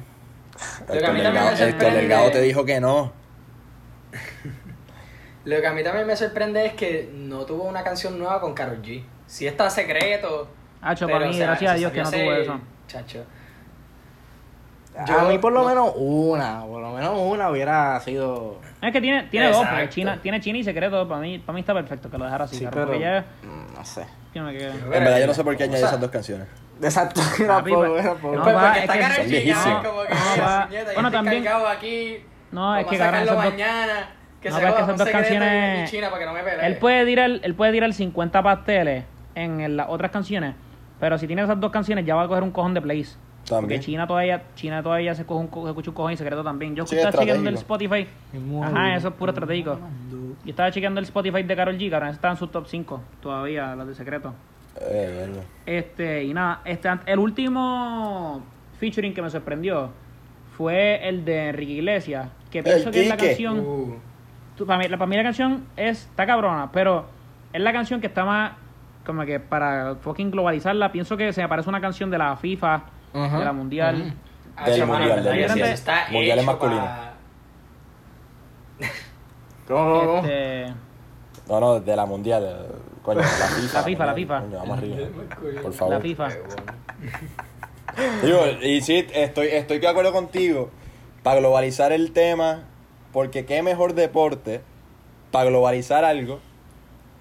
Delgado, sorprende- Delgado te dijo que no. Lo que a mí también me sorprende es que no tuvo una canción nueva con Karol G. Sí está secreto. Hacho, pero, para mí, o sea, gracias a Dios que no tuvo ese- eso. Chacho. a Yo- mí por lo no- menos una, por lo menos una hubiera sido... Es que tiene, tiene dos, porque. China, tiene China y secreto, para mí, para mí está perfecto que lo dejara así, Sí, claro, pero... mm, No sé. yo me quedé- En verdad yo no sé por qué O añadí sea, esas dos canciones. Exacto, Papi, tampoco, pues, tampoco. no, Pues porque es está que- Son como que, No, "Mira, va- puñeta, yo bueno, también- aquí. No, es vamos que a cabrón, sacarlo esas dos- mañana. Que No, se es que un dos canciones- China para que no me pelee. Él puede tirar, él puede tirar 50 pasteles en, las otras canciones, pero si tiene esas dos canciones ya va a coger un cojón de plays. Porque También. China todavía, China todavía se, coge un, co- se escucha un cojón y secreto también. Yo Sí, estaba chequeando el. Spotify. Ajá, eso es puro estratégico. Yo estaba chequeando el Spotify de Carol G, cabrón. Está en su top 5 todavía, los de secreto. Eh, verga. Este, y nada, este, el último featuring que me sorprendió fue el de Enrique Iglesias, que pienso que es la canción. Uh, tú- para, mí, la, para mí la canción es, está cabrona, pero es la canción que está más, como que para fucking globalizarla, pienso que se me parece una canción de la FIFA, de la Mundial. ujú. ah, Del mundial, del mundial. está Mundial es hecho masculino. Este, No, no, de la mundial. eh, Coño, la FIFA. La FIFA, la FIFA. Coño, vamos arriba. Por favor. la FIFA. Digo, y sí, estoy, estoy de acuerdo contigo. Para globalizar el tema, porque qué mejor deporte para globalizar algo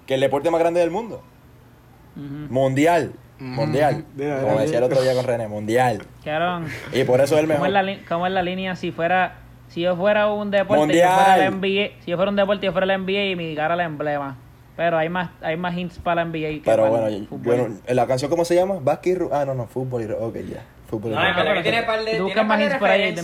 que el deporte más grande del mundo. Mundial. Mundial. Como decía el otro día con René, mundial. Y por eso es el ¿cómo mejor. es, la, cómo es la línea si fuera... Si yo fuera un deporte, yo Mundial. fuera el NBA, si yo fuera un deporte, yo fuera el NBA y mi cara el emblema. Pero hay más, hay más hints para la NBA que Pero para bueno, el no- ¿en la canción cómo se llama? Ru- Ah, no, no, fútbol y ru- Ok, ya. Fútbol y No, ru- en verdad que pero tiene par de, tiene par de hits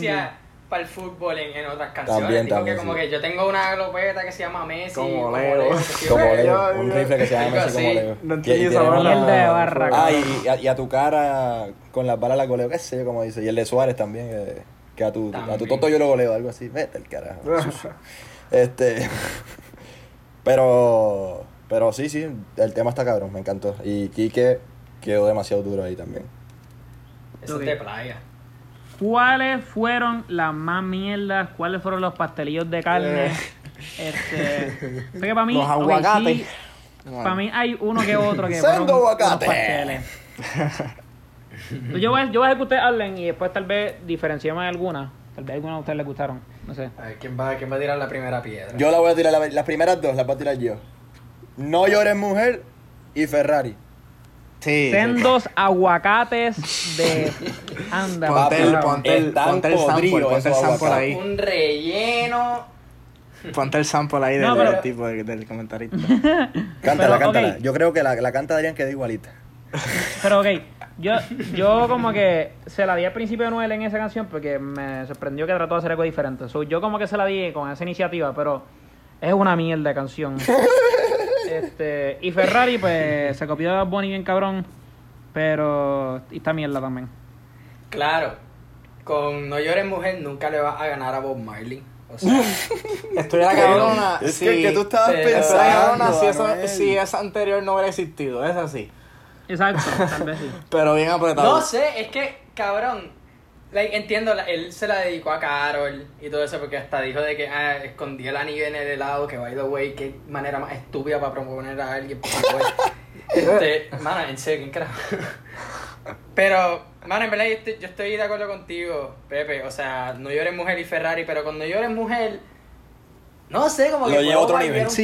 para el fútbol en, en otras canciones. También, Digo también, que como sí. que yo tengo una glopeta que se llama Messi. Como Leo. Como. Leo, un rifle que se llama así como. Leo. No y esa. Mierda de barra, Ah, y, y a, y a tu cara con las balas la goleo, qué sé yo como dice. Y el de Suárez también, que, que a, tu, a tu toto yo lo goleo, algo así. Vete el carajo. este. Pero. Pero sí, sí, el tema está cabrón, me encantó. Y Quique quedó demasiado duro ahí también. Eso Ok. es de playa. ¿Cuáles fueron las más mierdas? ¿Cuáles fueron los pastelillos de carne? Eh. Este, sé que para mí, Los aguacates. sí, Bueno. para mí hay uno que otro que Sendo fueron aguacate. pasteles. Entonces, yo, voy a, yo voy a dejar que ustedes hablen y después tal vez diferenciemos algunas. Tal vez algunas a ustedes les gustaron. No sé. A ver, ¿quién va, quién va a tirar la primera piedra? Yo la voy a tirar, la- las primeras dos las voy a tirar yo. No llores mujer y Ferrari. Sí. sí. Sendos aguacates de. Anda, Ponte el, ponte el, ponte el sample, ponte el ahí. Un relleno. Ponte el sample ahí del, No, pero- del tipo de- del comentarista. Cántala, Pero, cántala. Yo creo que la, la canta Adrián queda igualita. Pero ok, yo, yo como que se la di al principio de Noel en esa canción porque me sorprendió que trató de hacer algo diferente. So, yo como que se la di con esa iniciativa, pero es una mierda de canción. este, y Ferrari pues se copió de Bunny bien cabrón, pero y esta mierda también. Claro. Con No llores mujer nunca le vas a ganar a Bob Marley. O sea, Estoy la cabrona. Es sí. que, que tú estabas la cabrona pensando. si, Anuel. si esa anterior no hubiera existido. Es así. Exacto, tal vez sí. Pero bien apretado. no sé, es que, cabrón. Like, entiendo, la- él se la dedicó a Carol y todo eso porque hasta dijo de que ah, escondí el anillo en el helado, que by the way, qué manera más estúpida para proponer a alguien. este, mano, en serio, ¿quién carajo? Pero, mano, en verdad yo estoy, yo estoy de acuerdo contigo, Pepe. O sea, no llores mujer y Ferrari, pero cuando llores mujer, no sé, como que Lo lleva a otro nivel. Sí,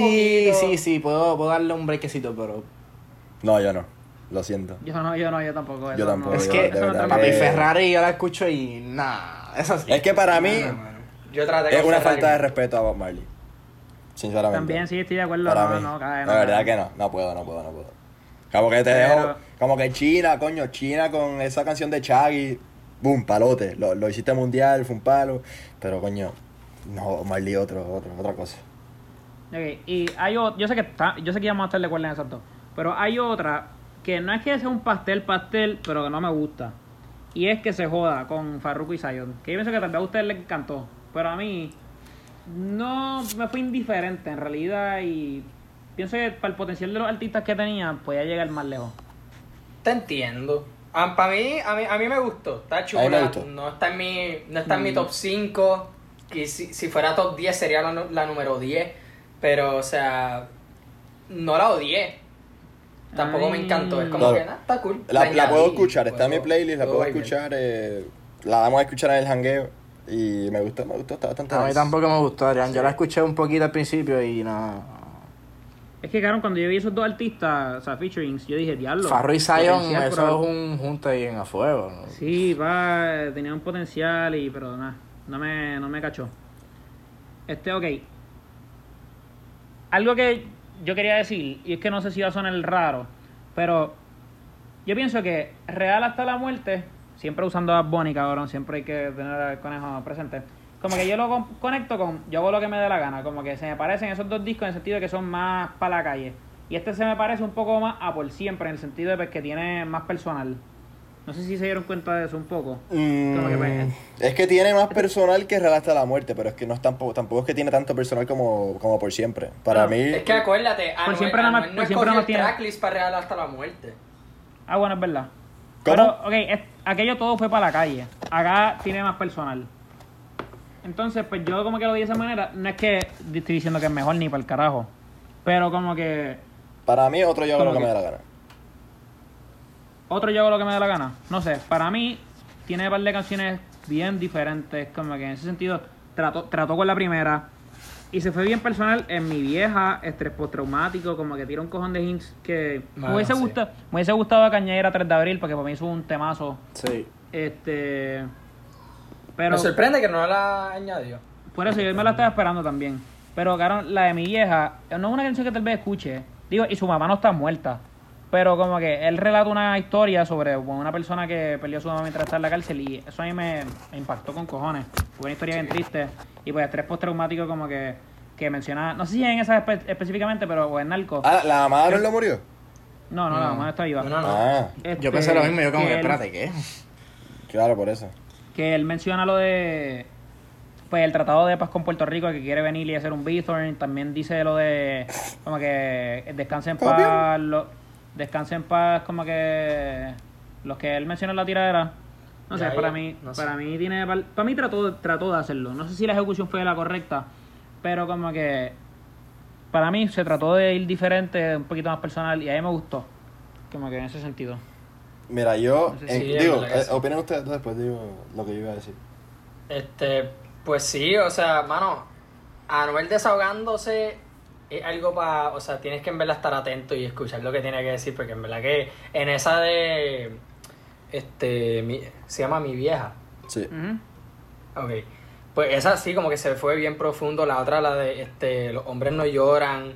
poquito. sí, sí. Puedo, puedo darle un brequecito, pero. No, yo no. Lo siento. Yo no, yo no, yo tampoco. Yo eso tampoco, no- es yo que, eso que- papi, mi- Ferrari yo la escucho y. Nah. Es así. Es que para mí. Yo traté es una Ferrari. falta de respeto a Bob Marley. Sinceramente. También sí estoy de acuerdo. Para no, mí. no, cae, no, la verdad cae. que no. No puedo, no puedo, no puedo. Como que te Pero- dejo. Como que China, coño, China con esa canción de Chaggy. Boom, palote. Lo, lo hiciste mundial, fue un palo. Pero coño, no, Marley otro, otro, otra cosa. Ok, y hay otra, yo sé que está, yo sé que íbamos a estar de acuerdo en exacto, pero hay otra que no es que sea un pastel pastel, pero que no me gusta. Y es que se joda con Farruko y Zion. Que yo pienso que tal vez a ustedes les encantó, pero a mí no me fue indiferente en realidad y pienso que para el potencial de los artistas que tenía podía llegar más lejos. Te entiendo. para mí, a mí, a mí me gustó. Está chula. me gustó. No está en mi, no está en mi Mm. top 5. Que si, si fuera top 10 sería la, la número 10. Pero, o sea, no la odié. Tampoco me encantó. Es como que, nada, está cool. La, la puedo escuchar, está en mi playlist, la puedo escuchar. eh, la vamos a escuchar en el hangueo. Y me gustó, me gustó, está bastante A mí nice. tampoco me gustó, Adrián. Yo la escuché un poquito al principio y no. Es que, claro, cuando yo vi esos dos artistas, o sea, featurings, yo dije, diablo. Farro y Zion, eso es un junte bien a fuego. ¿no? Sí, va, tenía un potencial y pero nada, no me, no me cachó. Este, ok. Algo que yo quería decir, y es que no sé si va a sonar raro, pero yo pienso que real hasta la muerte, siempre usando a Bonnie, cabrón, siempre hay que tener al conejo presente. Como que yo lo con- conecto con, yo hago lo que me dé la gana, como que se me parecen esos dos discos en el sentido de que son más para la calle. Y este se me parece un poco más a por siempre, en el sentido de pues, que tiene más personal. No sé si se dieron cuenta de eso un poco. Mm, que, pues, es que tiene más personal que Real hasta la muerte, pero es que no es tampoco, tampoco es que tiene tanto personal como, como por siempre. Para No, mí, Es que acuérdate, Anuel, siempre nada más- Anuel no por siempre el tiene- tracklist para Real hasta la muerte. Ah, bueno, es verdad. ¿Cómo? Pero, ok, es- aquello todo fue para la calle. Acá tiene más personal. Entonces, pues yo como que lo vi de esa manera. No es que estoy diciendo que es mejor ni para el carajo. Pero como que Para mí, otro yo lo ¿Cómo que me que? da la gana. Otro yo hago lo que me da la gana. No sé, para mí tiene un par de canciones bien diferentes. Como que en ese sentido trató, trató con la primera. Y se fue bien personal en mi vieja, estrés postraumático, como que tira un cojón de hints que me, hubiese sí. gustado, me hubiese gustado a Cañera 3 de abril, porque para mí es un temazo. Sí. Este. Pero. Me sorprende que no la añadió. Por eso yo me la estaba esperando también. Pero, claro, la de mi vieja, no es una canción que tal vez escuche. Digo, y su mamá no está muerta. Pero como que él relata una historia sobre una persona que perdió a su mamá mientras estaba en la cárcel y eso a mí me, me impactó con cojones. Fue una historia bien triste. Y pues estrés postraumático como que, que menciona, no sé si en esa espe- específicamente, pero o en Narco. Ah, ¿la mamá no lo murió? no, no, la mamá está viva. No, no, no. Ah, Este, Yo pensé lo mismo, yo como que, él- espérate, ¿qué? claro, por eso. que él menciona lo de pues el tratado de paz con Puerto Rico que quiere venir y hacer un Bithorn también dice lo de como que descanse en paz descanse en paz como que los que él menciona en la tiradera no sé Ya, para ya, mí no sé. para mí tiene par- para mí trató trató de hacerlo no sé si la ejecución fue la correcta pero como que para mí se trató de ir diferente un poquito más personal y a mí me gustó como que en ese sentido Mira, yo. No sé en- si- Sí, digo, eh, opinen ustedes después, digo lo que yo iba a decir. Este, pues sí, o sea, mano, Anuel desahogándose es algo para, o sea, tienes que en verdad estar atento y escuchar lo que tiene que decir, porque en verdad que en esa de, este, mi- se llama Mi Vieja, Sí. Ok, pues esa sí como que se fue bien profundo, la otra, la de, este, Los Hombres No Lloran,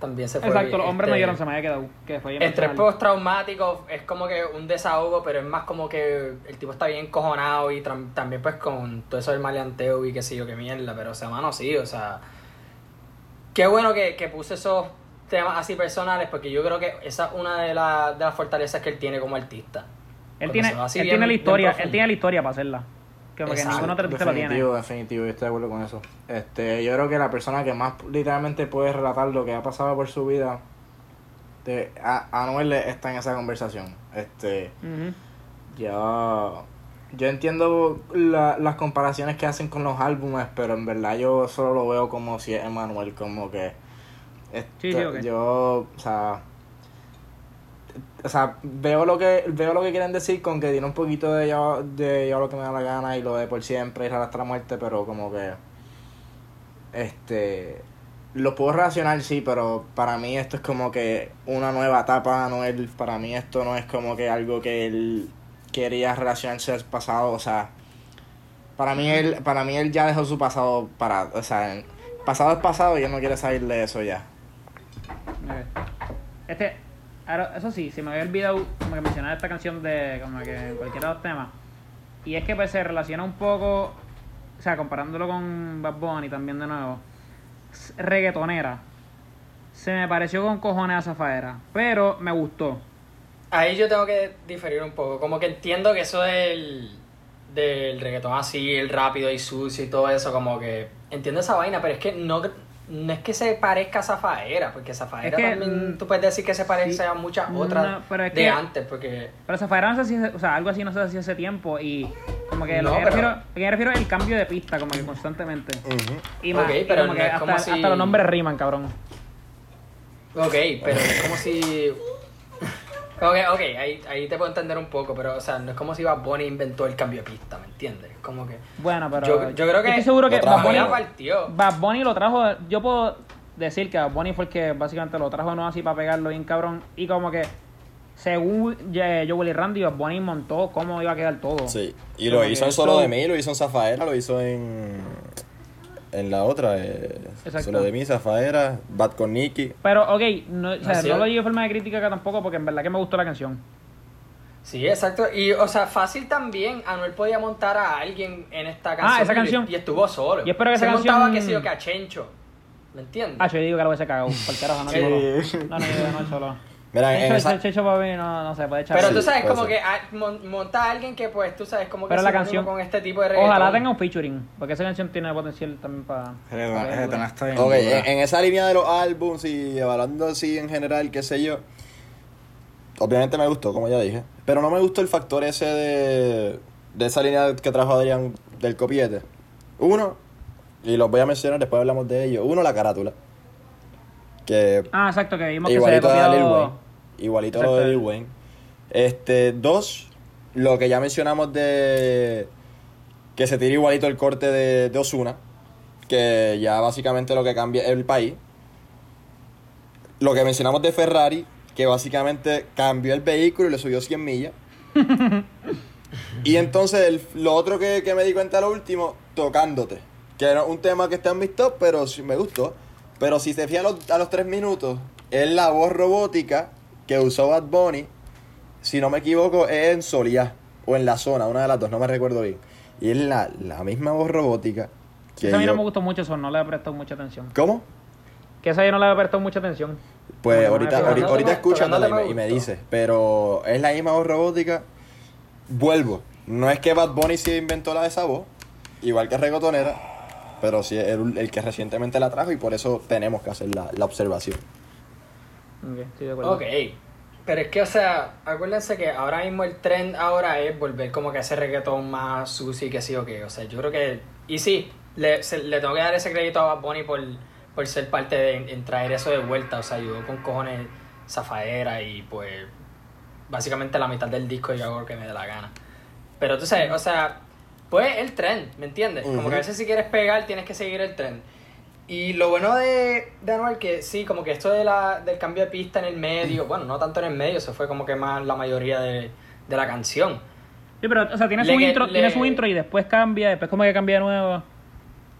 también se fue exacto bien, los hombres no este, lloran se me había quedado que fue bien Estrés postraumático es como que un desahogo, pero es más como que el tipo está bien cojonado y también pues con todo eso del maleanteo y qué sé yo, qué mierda, pero o sea, mano, sí, o sea, qué bueno que, que puse esos temas así personales porque yo creo que esa es una de, la- de las fortalezas que él tiene como artista. Él tiene, él bien- tiene la historia, él tiene la historia para hacerla. Que tiene. Definitivo, definitivo, yo estoy de acuerdo con eso. Este, yo creo que la persona que más literalmente puede relatar lo que ha pasado por su vida, de, a, Anuel está en esa conversación. Este, Ujú. yo, yo entiendo la- las comparaciones que hacen con los álbumes, pero en verdad yo solo lo veo como si es Emanuel, como que este, Sí, sí, ok. yo, o sea, o sea, veo lo que veo lo que quieren decir con que tiene un poquito de yo, de yo lo que me da la gana y lo de por siempre y hasta la muerte, pero como que este lo puedo relacionar sí, pero para mí esto es como que una nueva etapa Anuel, para mí esto no es como que algo que él quería relacionarse al pasado, o sea, para mí él para mí él ya dejó su pasado para, o sea, pasado es pasado y él no quiere salir de eso ya. Este, eso sí, se me había olvidado como que mencionar esta canción de como que en cualquiera de los temas. Y es que pues se relaciona un poco, o sea, comparándolo con Bad Bunny también de nuevo, reggaetonera. Se me pareció con cojones a Zafaera, pero me gustó. Ahí yo tengo que diferir un poco. Como que entiendo que eso del, del reggaetón así, el rápido y sucio y todo eso, como que entiendo esa vaina, pero es que no, no es que se parezca a Zafaera, porque Zafaera Es que, también tú puedes decir que se parece sí, a muchas no, otras pero es de que- antes, porque Pero Zafaera no sé si, o sea, algo así no sé si hace tiempo y como que lo, No, que me pero- refiero, lo que me refiero es el cambio de pista como que constantemente. Y Ok, más, y pero como no que es hasta, como si- hasta los nombres riman, cabrón. Ok, pero es como si. Ok, ok, ahí, ahí te puedo entender un poco, pero o sea, no es como si Bad Bunny inventó el cambio de pista, ¿me entiendes? Como que. Bueno, pero Yo, yo creo que. estoy seguro que lo Bad trajo Bunny, partió. Bad Bunny lo trajo, yo puedo decir que Bad Bunny fue el que básicamente lo trajo no así para pegarlo bien cabrón y como que según Joe Willy Randy, Bad Bunny montó cómo iba a quedar todo. Sí. Y lo hizo en Solo eso- de Mí, lo hizo en Zafaera, lo hizo en. En la otra, eh, Exacto. Solo de Mí, Zafaera, Bad con Nicky. Pero ok, no, o sea, no lo digo de forma de crítica acá tampoco porque en verdad que me gustó la canción. Sí, exacto. Y, o sea, fácil también. Anuel podía montar a alguien en esta canción. Ah, esa y- canción. Y, estuvo solo. Y espero que Se esa montaba, canción- que sé yo, que a Chencho. ¿Me entiendes? Ah, yo digo que lo hubiese cagado, por carajo, no Sí. No, no, yo no solo. Mira, en esa. Mí no, no se puede echar. pero sí, tú sabes, puede como ser. que ah, mon- monta a alguien que, pues, tú sabes, como que Pero se la une canción- con este tipo de reggaetón. Ojalá tenga un featuring, porque esa canción tiene potencial también para... Reggaeton está bien Ok, dura. en, en esa línea de los álbums y evaluando así en general, qué sé yo. Obviamente me gustó, como ya dije. Pero no me gustó el factor ese de, de esa línea que trajo Adrián del copiete. Uno, y los voy a mencionar, después hablamos de ellos. Uno, la carátula. Que Ah, exacto, que vimos que igualito se a había Lil copiado... Wayne. Igualito lo de. Lil Wayne. Este, dos, lo que ya mencionamos de que se tira igualito el corte de, de Osuna, que ya básicamente lo que cambia es el país. Lo que mencionamos de Ferrari, que básicamente cambió el vehículo y le subió 100 millas. y entonces el- lo otro que, que me di cuenta lo último, tocándote. Que era un tema que está en mis top, pero sí me gustó. Pero si se fija a los, a los tres minutos, es la voz robótica que usó Bad Bunny. Si no me equivoco, es en Solia o en la zona, una de las dos, no me recuerdo bien. Y es la, la misma voz robótica que Esa a mí no me gustó mucho eso, no le he prestado mucha atención. ¿Cómo? Que esa yo no le he prestado mucha atención. Pues Bueno, ahorita, ahorita, y me, y dice, pero es la misma voz robótica. Vuelvo. No es que Bad Bunny sí inventó la de esa voz, igual que Regotonera, pero sí es el, el que recientemente la trajo y por eso tenemos que hacer la, la observación. Ok, estoy de acuerdo. Ok. Pero es que, o sea, acuérdense que ahora mismo el trend ahora es volver como que a ese reggaetón más sucio y que sí o qué. O sea, yo creo que... Y sí, le, se- le tengo que dar ese crédito a Bad Bunny por, por ser parte de en, en traer eso de vuelta. O sea, ayudó con cojones zafaera y pues básicamente la mitad del disco yo hago lo que me dé la gana. Pero tú sabes, o sea, pues el trend, ¿me entiendes? Como que a veces si quieres pegar tienes que seguir el trend. Y lo bueno de, de Anuel que sí, como que esto de la, del cambio de pista en el medio, bueno, no tanto en el medio, se fue como que más la mayoría de, de la canción. Sí, pero, o sea, tiene Le- su, intro, le- tiene su intro y después cambia, después como que cambia de nuevo.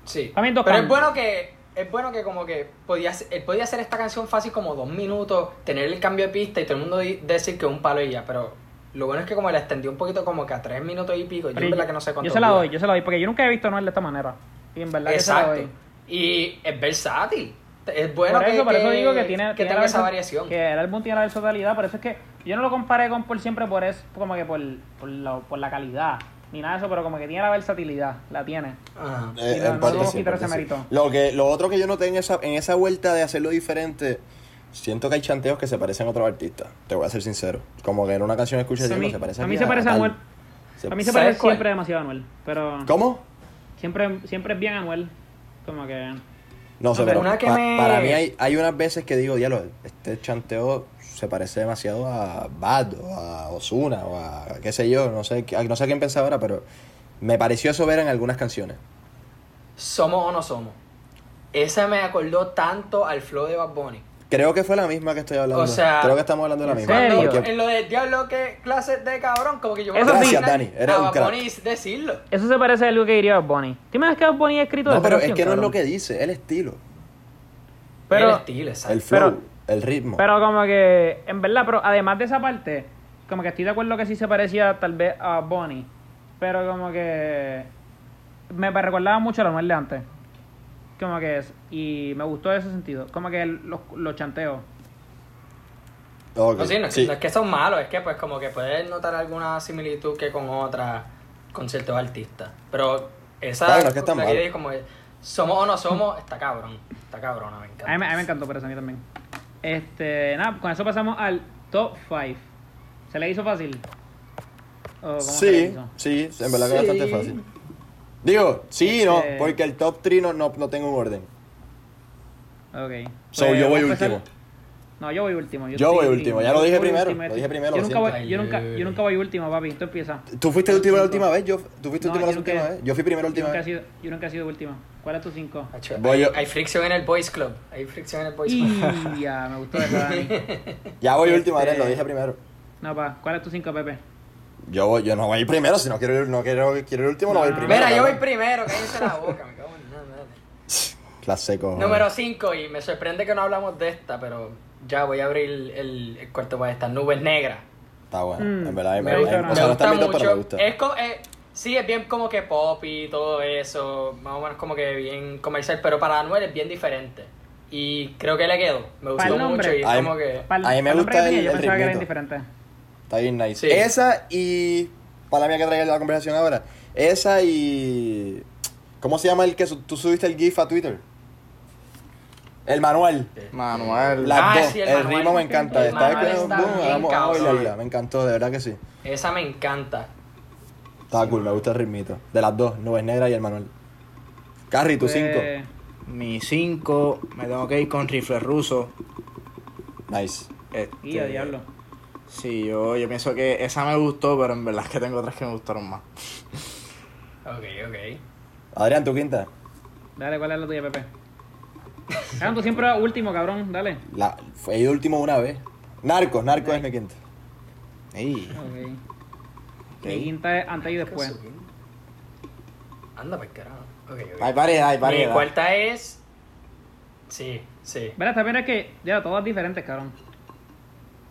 Sí. Pero es cambios. bueno que es bueno que como que podía, él podía hacer esta canción fácil como dos minutos, tener el cambio de pista y todo el mundo decir que es un palo y ya, pero lo bueno es que como la extendió un poquito como que a tres minutos y pico, yo Pero en verdad que no sé cuánto Yo se la doy, yo se la doy, porque yo nunca he visto a Noel de esta manera. Y en verdad que se la Exacto. doy. Y es versátil. Es bueno por que, por eso que- digo que tiene, que tiene tenga esa variación. Que el álbum tiene la versatilidad, por eso es que yo no lo comparé con por siempre por eso, como que por, por, la, por la calidad, ni nada de eso, pero como que tiene la versatilidad, la tiene. Eh, no, en no parte debo sí, en quitar parte ese sí. mérito. Lo, que, lo otro que yo noté en esa, en esa vuelta de hacerlo diferente, siento que hay chanteos que se parecen a otros artistas. Te voy a ser sincero. Como que en una canción escuchas a y mí, digo, se parece a mí aquí se parece a tal". Anuel. A mí se ¿Sabes parece cuál? siempre demasiado a Anuel, pero ¿Cómo? siempre, siempre es bien Anuel. Como que... No sé, pero una que pa- me- para mí hay, hay unas veces que digo, diablo, este chanteo se parece demasiado a Bad o a Osuna o a qué sé yo, no sé, a- no sé a quién pensaba ahora, pero me pareció eso ver en algunas canciones. Somos o no somos. Ese me acordó tanto al flow de Bad Bunny. Creo que fue la misma que estoy hablando. O sea, Creo que estamos hablando de la ¿en misma. serio? Porque- En lo de diablo que clases de cabrón, como que yo me Eso Gracias, Dani, eres a un crack. Bunny decirlo. Eso se parece a algo que diría Bunny. ¿Tú imaginas que Bad Bunny ha escrito No, pero es que no es lo que dice, el estilo, Pero, el estilo, exacto. el flow, Pero- el ritmo. Pero como que, en verdad, pero además de esa parte, como que estoy de acuerdo que sí se parecía tal vez a Bonnie, pero como que me recordaba mucho a la de antes. Como que es, y me gustó ese sentido. Como que el- los, los chanteos. No, sí, no, es- sí. no es que son malos, es que pues como que puedes notar alguna similitud que con otras, con ciertos artistas. Pero esa Claro, no es que es como que somos o no somos, está cabrón. Está cabrona, me A encanta. mí, me- a mí me encantó, pero eso a mí también. Este, nada, con eso pasamos al top 5. ¿Se le hizo fácil? ¿O cómo se le Sí, hizo? sí, en verdad que es bastante fácil. Digo, sí y no, Este- porque el top 3 no, no, no tengo un orden. Ok. So, Pues, yo voy último. No, yo voy último. Yo voy último, ya lo dije primero, último, lo dije primero, Yo lo nunca, voy, yo, nunca, yo nunca voy último, papi. Tú empiezas. ¿Tú fuiste último la última vez? Yo, ¿Tú fuiste No, último la yo última vez? Yo fui primero la Yo última nunca, he vez. sido, yo nunca he sido último. ¿Cuál es tu 5? Hacho, Voy hay, yo- hay fricción en el Boys Club. Hay fricción en el Boys Y Club. ya, me gustó eso, Dani. Ya voy último, Este- Adrián, lo dije primero. No, pa, ¿cuál es tu 5, Pepe? Yo, voy- yo no voy a ir primero, si no quiero ir, no quiero, quiero ir último, no voy a ir No. primero. Mira, yo voy primero, cállense la boca, me cago en nada. seco. Número 5, y me sorprende que no hablamos de esta, pero ya voy a abrir el, el cuarto para esta. Nubes negras. Está bueno, Mm, en verdad. me Me, gusta, me, no. o sea, no está en mi top, mucho. pero me gusta. Es co- eh, sí, es bien como que pop y todo eso, más o menos como que bien comercial, pero para Anuel es bien diferente. Y creo que le quedó. Me ¿Para gustó el mucho y es como que... A mí me gusta el- el pensaba Está bien nice. Sí. Esa y. Para la mía que traía la conversación ahora. Esa y. ¿Cómo se llama el que su- tú subiste el GIF a Twitter? El manual. Manuel. Las Ah, dos. sí, el el, manual. ritmo me encanta. El Está manual que- está boom, vamos a bailarla. Me encantó, de verdad que sí. Esa me encanta. Estaba cool, me gusta el ritmito. De las dos, Nubes Negras y el manual. Carry, tu Pues, 5. Mi 5, me tengo que ir con rifle ruso. Nice. Este, Y a diablo. Sí, yo, yo pienso que esa me gustó, pero en verdad es que tengo otras que me gustaron más. Ok, ok. Adrián, tu quinta. Dale, ¿cuál es la tuya, Pepe? Cabrón, tú siempre vas último, cabrón. Dale. La, fue ido último una vez. Narcos, Narcos es mi quinta. Ey. Mi quinta es antes y después. Anda, pues carajo. Ok, ok. Hay variedad, hay Mi cuarta es. Sí, sí. Verás, también es que ya todas diferentes, cabrón.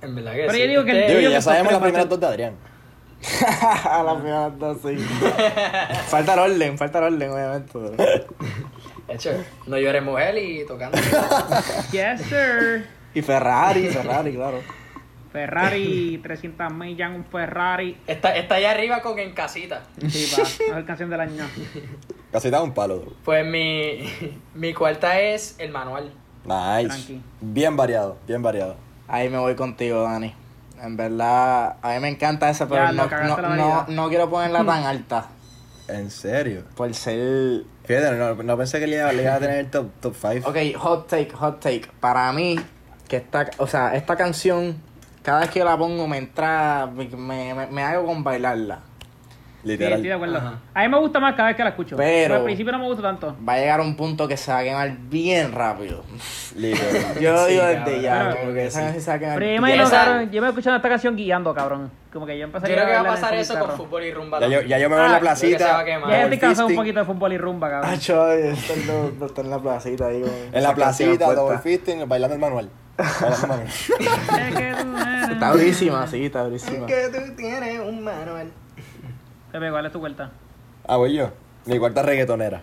En verdad que Pero sí. yo digo que el- Este- Digo, ya que sabemos las primeras va dos de Adrián. A la primera dos, sí. falta el orden, falta el orden, obviamente. pero- hecho, no llores mujer y tocando. Yes, sir. Y Ferrari, Ferrari, claro. Ferrari, 300 millas, un Ferrari. Está, está allá arriba con en casita. Sí, mejor canción del año. Casi da un palo. bro. Pues mi, mi cuarta es el manual. Nice. Tranqui. Bien variado, bien variado. Ahí me voy contigo, Dani. En verdad, a mí me encanta esa, pero Ya, no, no, no, quiero ponerla tan alta. ¿En serio? Por ser. Fíjate, no, no pensé que le iba, le iba a tener el top 5. Ok, hot take, hot take. Para mí, que esta, o sea, esta canción, cada vez que yo la pongo me entra, me, me, me hago con bailarla. Sí, Literal. estoy de acuerdo. Ajá. A mí me gusta más cada vez que la escucho. Pero- al principio no me gusta tanto. Va a llegar un punto que se va a quemar bien rápido. Literal. Yo lo Sí, digo cabrón. desde ya, Pero- como que esa canción se va a quemar Pero yo bien. me cabrón, yo me escuchando esta canción guiando, cabrón. Como que yo Yo empezaría creo que va a en pasar eso con fútbol y rumba. Ya yo, ya yo me veo en Ah, la creo que se va a placita. Ya estoy cansado un poquito de fútbol y rumba, cabrón. Ah, chaval, en en la placita ahí. En la placita, double fisting, bailando el manual. Bailando el manual. Es que tú eres- Está durísima, sí, está durísima. Que tú tienes un manual. Pepe, ¿cuál es tu vuelta? Ah, voy yo. Mi cuarta reggaetonera.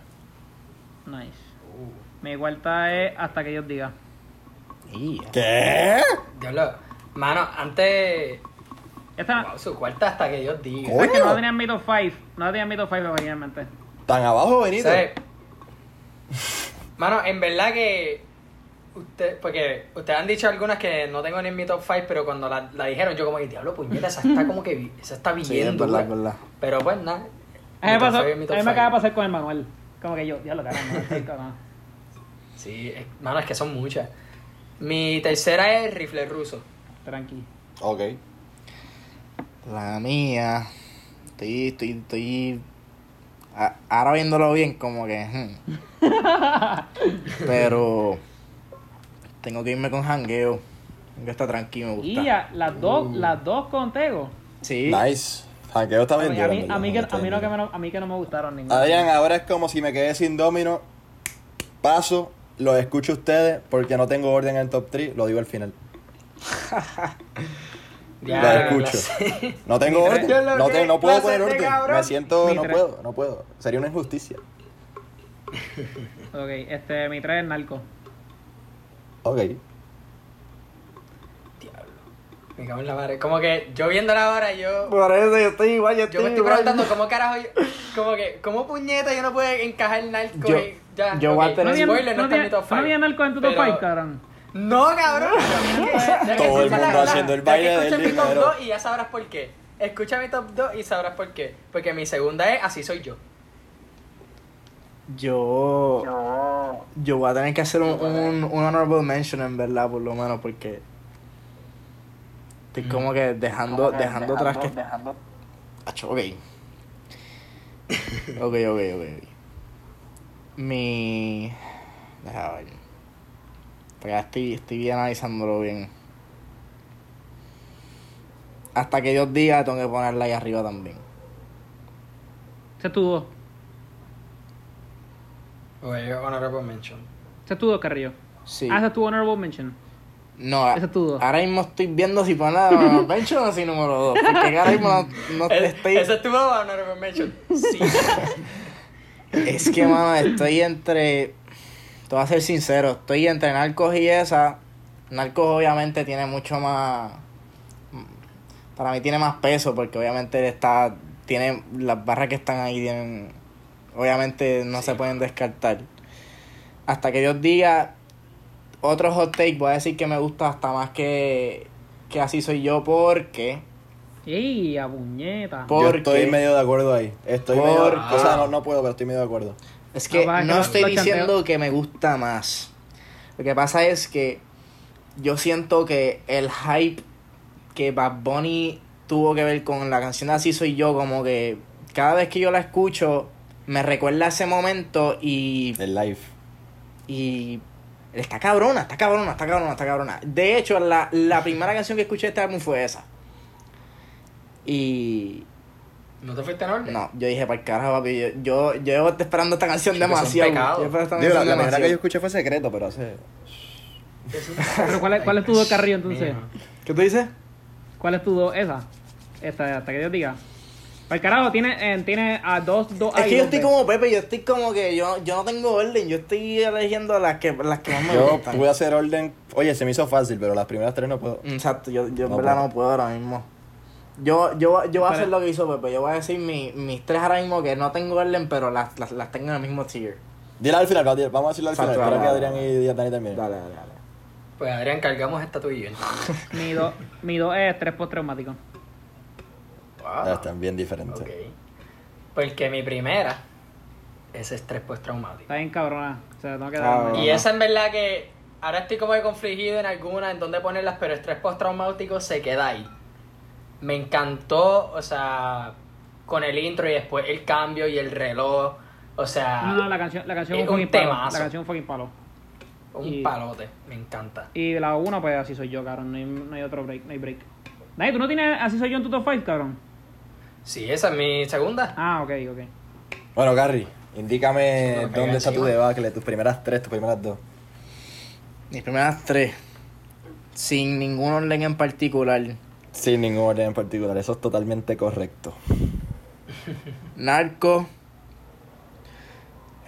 Nice. Uh, Mi vuelta es hasta que Dios diga. ¿Qué? Diablo. Mano, antes. Esta Wow, su cuarta hasta que Dios diga. Coño. es que no la tenía en mi top 5. No la tenía en mi top 5 originalmente. Tan abajo, Benito. ¿Sabes? Mano, en verdad que. Usted, porque ustedes han dicho algunas que no tengo ni en mi top 5, pero cuando la, la dijeron, yo como que diablo, puñeta, esa está como que. Esa está bien Sí, es dura". verdad, es verdad. Pero pues nada. A mí me, pasó, a mí me acaba de pasar con el manual. Como que yo, diablo, caramba, no estoy cabrón. Sí, es- mano, es que son muchas. Mi tercera es rifle ruso. Tranqui. Ok. La mía. Estoy, estoy, estoy. a- ahora viéndolo bien, como que. hmm. Pero. Tengo que irme con jangueo. Que está tranquilo, me gusta. Y ya, las dos, las dos con Tego. Sí. Nice. Janqueo está A duro, a mí, a mí que, a mí no, que me, a mí que no me gustaron ninguna. Adrián, ahora es como si me quedé sin domino. Paso, lo escucho a ustedes porque no tengo orden en el top 3. Lo digo al final. Ya, lo escucho. No tengo orden. No, te- no puedo poner de orden. cabrón. Me siento. Mi No tres- puedo, no puedo. Sería una injusticia. Ok, este, mi 3 es narco. Ok. Diablo. Me cago en la madre. Como que yo viéndola ahora, yo. Por eso yo estoy igual, yo Yo estoy me estoy igual. preguntando cómo carajo yo, como que, ¿cómo puñeta yo no puedo encajar narco Yo- y ya? yo ok, voy a tener- ¿No había, spoiler, no, no había- no 5. había narco en tu top Pero- 5, cabrón? No, cabrón. Que Todo el mundo haciendo el baile del escucha mi top dinero. 2 y ya sabrás por qué. Escucha mi top 2 y sabrás por qué. Porque mi segunda es Así soy yo. Yo. Yo voy a tener que hacer un, un, un honorable mention, en verdad, por lo menos, porque. Estoy como que dejando, dejando atrás que. Acho, ok. Ok, ok, ok. ok. Mi. Deja ver. Porque ya estoy, estoy bien analizándolo bien. Hasta que Dios diga, tengo que ponerla ahí arriba también. Ese es tu 2. Oye, honorable mention. Ese es tu 2, Carrillo. Sí. Ah, ese es tu honorable mention. No, Ese es tu dos. ahora mismo estoy viendo si poner la mention o si número 2. Porque ahora mismo no, no estoy. Ese es tu honorable mention. Sí. Es que, mano, estoy entre. Te voy a ser sincero, estoy entre Narcos y esa. Narcos, obviamente, tiene mucho más. Para mí tiene más peso, porque obviamente él está. Tiene. Las barras que están ahí tienen. Obviamente no se pueden descartar. Hasta que Dios diga. Otro hot take, voy a decir que me gusta hasta más que. Que así soy yo, porque. ¡Ey, a puñeta! Por- Yo Porque- estoy medio de acuerdo ahí. Estoy medio. Porque- O sea, no, no puedo, pero estoy medio de acuerdo. Es que No, estoy diciendo que me gusta más. Lo que pasa es que yo siento que el hype que Bad Bunny tuvo que ver con la canción de Así Soy Yo, como que cada vez que yo la escucho, me recuerda ese momento y, El live. y está cabrona, está cabrona, está cabrona, está cabrona. De hecho, la, la primera canción que escuché de este álbum fue esa. Y ¿No te fuiste en orden? no, yo dije, para el carajo, papi, yo, yo, yo llevo esperando esta canción Chico, demasiado. Yo espero esta Digo, la, canción la primera que yo escuché fue secreto, pero hace. Pero ¿cuál es, cuál es tu dos carrillo entonces? ¿Qué tú dices? ¿Cuál es tu dos? Esa. Esta, hasta que Dios diga. Para el carajo, tiene, eh, tiene a dos, dos Es que yo estoy como Pepe, yo estoy como que yo, yo no tengo orden, yo estoy eligiendo las que, las que más me Yo gustan. pude hacer orden. Oye, se me hizo fácil, pero las primeras tres no puedo. Exacto, yo, yo en verdad puedo. no puedo ahora mismo. Yo, yo, yo voy a hacer lo que hizo Pepe, yo voy a decir mi, mis tres ahora mismo que no tengo orden, pero las, las, las tengo en el mismo tier. Dile al final, vamos a decirlo al final. Espera que dale, Adrián dale. y Dani terminen. Dale, dale, dale. Pues Adrián, cargamos esta yo. entonces. Mi dos mi dos es estrés postraumático. Están bien diferentes. Porque mi primera es estrés postraumático. Está bien cabrona. O sea, tengo que Ah. Y esa en verdad que ahora estoy como que confligido en alguna, en dónde ponerlas, pero estrés postraumático se queda ahí. Me encantó, o sea, con el intro y después el cambio y el reloj. O sea, No, no, la canción, la canción es es un un fucking palo. temazo. La canción es un palo. un y- palote. Me encanta. Y la uno, pues así soy yo, cabrón. No hay, no hay otro break, no hay break. Dani, ¿tú no tienes así soy yo en tu top 5, cabrón? Sí, esa es mi segunda. Ah, ok, ok. Bueno, Gary, indícame No, dónde está tu debacle, tus primeras tres, tus primeras dos. Mis primeras tres, sin ningún orden en particular. Sin ningún orden en particular, eso es totalmente correcto. Narco,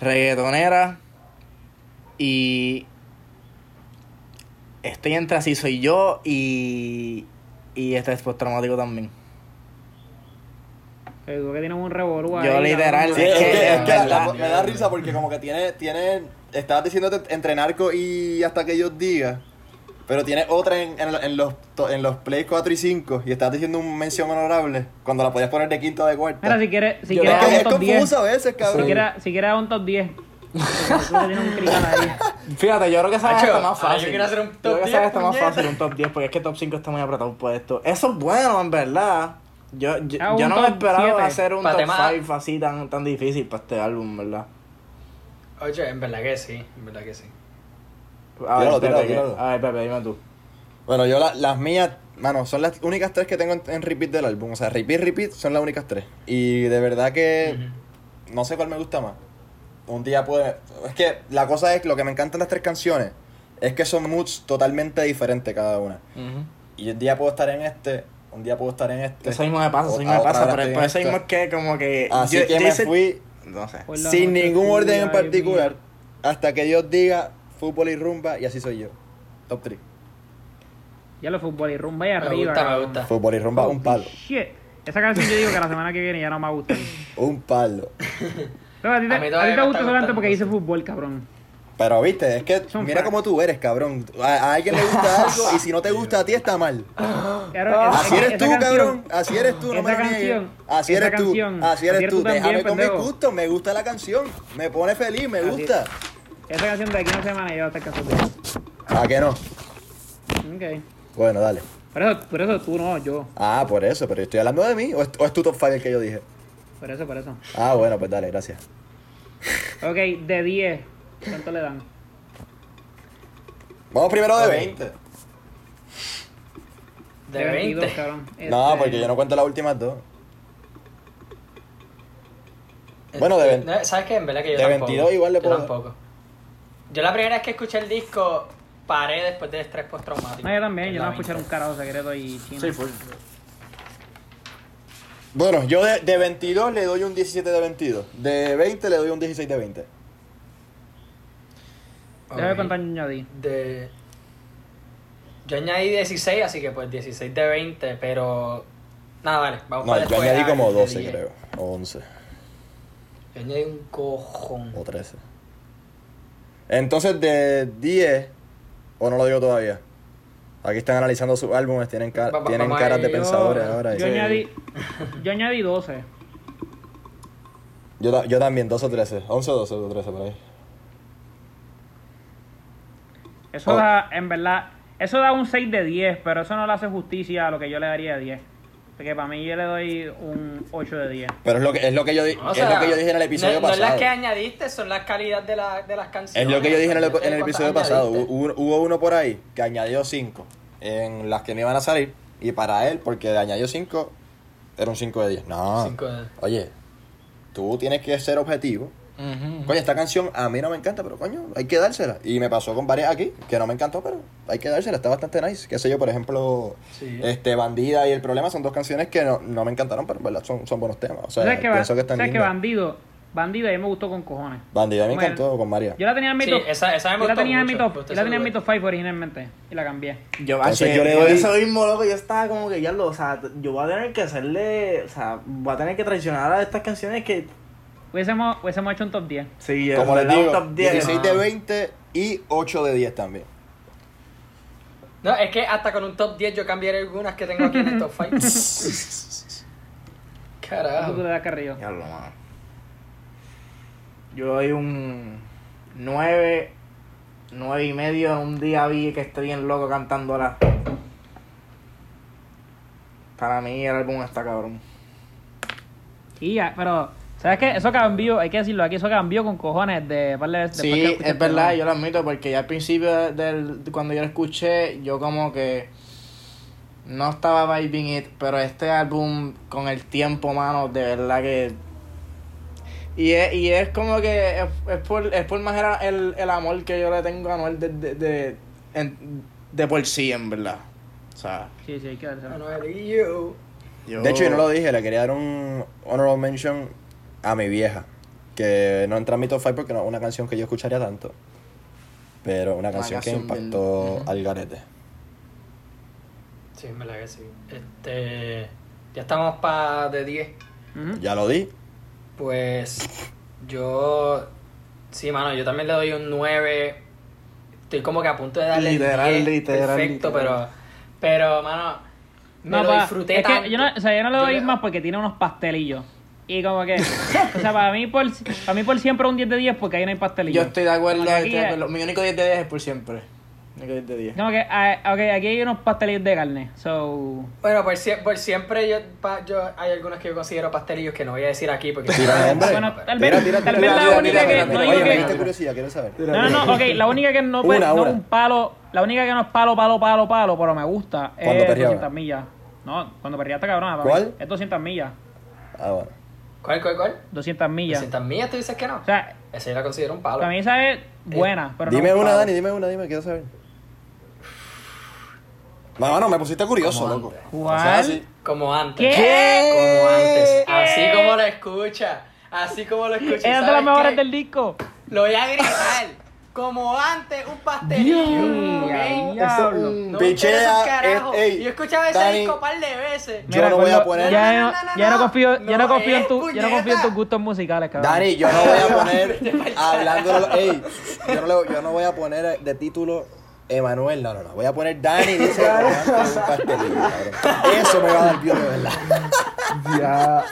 reggaetonera y estoy entre así soy yo y y este es postraumático también. Tú que tienes un revolú ahí, Yo literal. Sí, Es que, es que la- me da risa porque como que tiene, tiene, estabas diciendo entre narco y hasta que ellos digan, pero tiene otra en, en, en los, en los plays 4 y 5 y estabas diciendo un mención honorable cuando la podías poner de quinta o de cuarta. Mira, si quieres, si Yo quieres es que un es top 10. confuso a veces, Si cabrón. quieres, si quieres un top 10. Porque tú que tienes un cristal ahí. Fíjate, yo creo que esa está más yo fácil. quiero hacer un Yo top creo que 10, esa está más fácil un top 10 porque es que top 5 está muy apretado un puesto. Eso es bueno, en verdad. Yo, yo, Ah, yo no me esperaba siete. hacer un Pa' top tema- 5 así tan, tan difícil para este álbum, ¿verdad? Oye, en verdad que sí, en verdad que sí. A ver, Tíralo, Pepe, tíralo, ¿qué? tíralo. A ver, Pepe, dime tú. Bueno, yo la- las mías, mano, son las únicas tres que tengo en, en repeat del álbum. O sea, repeat, repeat son las únicas tres. Y de verdad que no sé cuál me gusta más. Un día puede... Es que la cosa es, lo que me encantan las tres canciones, es que son moods totalmente diferentes cada una. Y un día puedo estar en este, un día puedo estar en este. Eso mismo me pasa, eso mismo me pasa. en eso mismo es que como que... Así yo- que yo me hice- fui No sé. Sin ningún orden en particular, hasta que Dios diga fútbol y rumba, y así soy yo. Top 3. Ya lo fútbol y rumba y Me arriba. gusta, me gusta. Fútbol y rumba, un palo. Shit. Esa canción yo digo que la semana que viene ya no me gusta. Un palo. Pero a ti te, A mí a ti te me gusta solamente porque dice fútbol, cabrón. Pero viste, es que Son mira cómo tú eres, cabrón. A, a alguien le gusta algo y si no te gusta a ti está mal. Claro, esa- Así eres tú, canción- cabrón. Así eres tú, no me esa lo niegues. canción- Así eres tú. canción, Así eres tú. Déjame con mis gustos. Me gusta la canción. Me pone feliz, me Así- gusta. Esa canción de aquí no se maneja hasta el caso de ¿A qué no? Ok. Bueno, dale. Por eso, por eso tú no, yo. Ah, por eso, pero estoy hablando de mí. ¿O es, o es tu top 5 el que yo dije? Por eso, por eso. Ah, bueno, pues dale, gracias. Ok, de 10. ¿Cuánto le dan? Vamos primero de Ok. 20. De 20. cabrón. No, Este, porque yo no cuento las últimas dos. Bueno, de Este, no, ¿Sabes qué? En verdad que yo de tampoco. 22 igual le Yo puedo- tampoco. Yo la primera vez que escuché el disco paré después del estrés postraumático. No, yo también. Yo no la voy a escuchar un 20. carajo secreto y chino. Sí, full. Bueno, yo de, de 22 le doy un 17 de 22. De 20 le doy un 16 de 20. Déjame ver Ok. cuánto añadí. De... Yo añadí 16, así que pues 16 de 20, pero... Nada, vale, vamos No, para yo añadí como de 12, 10. creo. O 11. Yo añadí un cojón. O 13. Entonces, de 10, o no lo digo todavía. Aquí están analizando sus álbumes, tienen, ca- Va- va- tienen caras de Yo- pensadores ahora. Yo añadí, yo añadí 12. Yo, yo también, 12 o 13. 11 o 12 o 13 por ahí. Eso Oh. da, en verdad, eso da un 6 de 10, pero eso no le hace justicia a lo que yo le daría de 10. Porque para mí yo le doy un 8 de 10. Pero es lo que, es lo que, yo, di- es sea, lo que yo dije en el episodio no, no es pasado. las que añadiste, son las calidades de, la, de las canciones. Es lo que yo dije en el, en el episodio pasado. Hubo, hubo uno por ahí que añadió 5 en las que no iban a salir. Y para él, porque añadió 5, era un 5 de 10. No. Cinco de- Oye, tú tienes que ser objetivo. Ujú. Coño, esta canción a mí no me encanta, pero coño, hay que dársela. Y me pasó con varias aquí, que no me encantó, pero hay que dársela, está bastante nice. Qué sé yo, por ejemplo, Sí. este Bandida y El Problema son dos canciones que no, no me encantaron, pero en verdad son, son buenos temas. O sea, ¿Sabes que, pienso que están ¿sabes que. Bandido? Bandido a mí me gustó con cojones. Bandida me encantó con María. Yo la tenía en mi Sí, top. esa- esa me yo la tenía en mi top. Yo la tenía en mi dueto. top 5 originalmente. Y la cambié. Yo, Entonces, ache, yo le doy- eso mismo, loco, yo estaba como que ya lo, o sea, yo voy a tener que hacerle, o sea, voy a tener que traicionar a estas canciones que, Hubiésemos, hubiésemos hecho un top 10. sí, Como les digo, top 10, 16 de ¿no? 20 y 8 de 10 también. No, es que hasta con un top 10 yo cambiaré algunas que tengo aquí en el top 5. Eso Carajo. tú le das carrillo. Ya lo mano. Yo doy un 9, 9 y medio. Un día vi que estoy bien loco cantándola. Para mí el álbum está cabrón. Y ya, pero, ¿sabes qué? Eso cambió, hay que decirlo aquí, eso cambió con cojones de par de veces. Sí, es verdad, yo lo admito, porque ya al principio del, de cuando yo lo escuché, yo como que no estaba vibing it, pero este álbum con el tiempo, mano, de verdad que... Y es, y es como que es, es por, es por más el, el, el amor que yo le tengo a Noel de, de, de, en- de por sí, en verdad. O sea, Sí, sí, hay que dárselo. Anuel y you. yo... De hecho, yo no lo dije, le quería dar un honorable mention a mi vieja. Que no entra en mi top 5 porque no es una canción que yo escucharía tanto. Pero una canción que impactó al garete. Sí, en verdad que sí. Este. Ya estamos para de 10. Ujú. Ya lo di. Pues. Yo. Sí, mano, yo también le doy un 9. Estoy como que a punto de darle Literal, 10 literal, perfecto, literal. pero. Pero, mano. Me No, lo pa- disfruté es tanto. que yo no, o sea, yo no le Yo doy le- más porque tiene unos pastelillos. Y como que, o sea, para mí por, para mí por siempre un 10 de 10 porque ahí no hay pastelillos. Yo estoy de acuerdo, aquí estoy de acuerdo. Mi único 10 de 10 es por siempre. Mi único 10 de 10. Como que, ah, ok, aquí hay unos pastelillos de carne. So, Bueno, por, sie- por siempre yo, pa- yo hay algunos que yo considero pastelillos que no voy a decir aquí porque Tira, bueno, tal vez, Tira, tira, tal vez tira, la única tira, que tira, no Oye, me que diste curiosidad, quiero saber. No, no, no, ok, la única que no, puede, Una, no una. es un palo, la única que no es palo, palo, palo, palo, pero me gusta es perreaba. 200 millas. No, cuando cabrona. para ¿Cuál? Es 200 millas. Ah, bueno. ¿Cuál, cuál, cuál? 200 millas. 200 millas, tú dices que no. O sea, Esa yo la considero un palo. para mí esa es buena, pero no dime es un una, palo. Dani, dime una, dime, quiero saber. No, no, me pusiste curioso, Como loco. ¿Cuál? O sea, sí. Como antes. ¿Qué? Como antes. ¿Qué? Así como lo escucha. Así como lo escucha. Es de las ¿Sabes mejores del disco. Lo voy a gritar. Como antes, un pastelillo. Es- ey, Yo escuchaba ese Dani, disco un par de veces. Yo no voy a poner- Ya, No, no, no, no, ya no no. confío, ya no No, confío en tu, ya no confío en puñeta. tus gustos musicales, cabrón. Dani, yo no voy a poner hablando de ey, yo no, le- yo no voy a poner de título Emanuel, no, no, no, voy a poner Dani dice que antes un pastelillo, cabrón. Eso me va a dar view de verdad. Ya.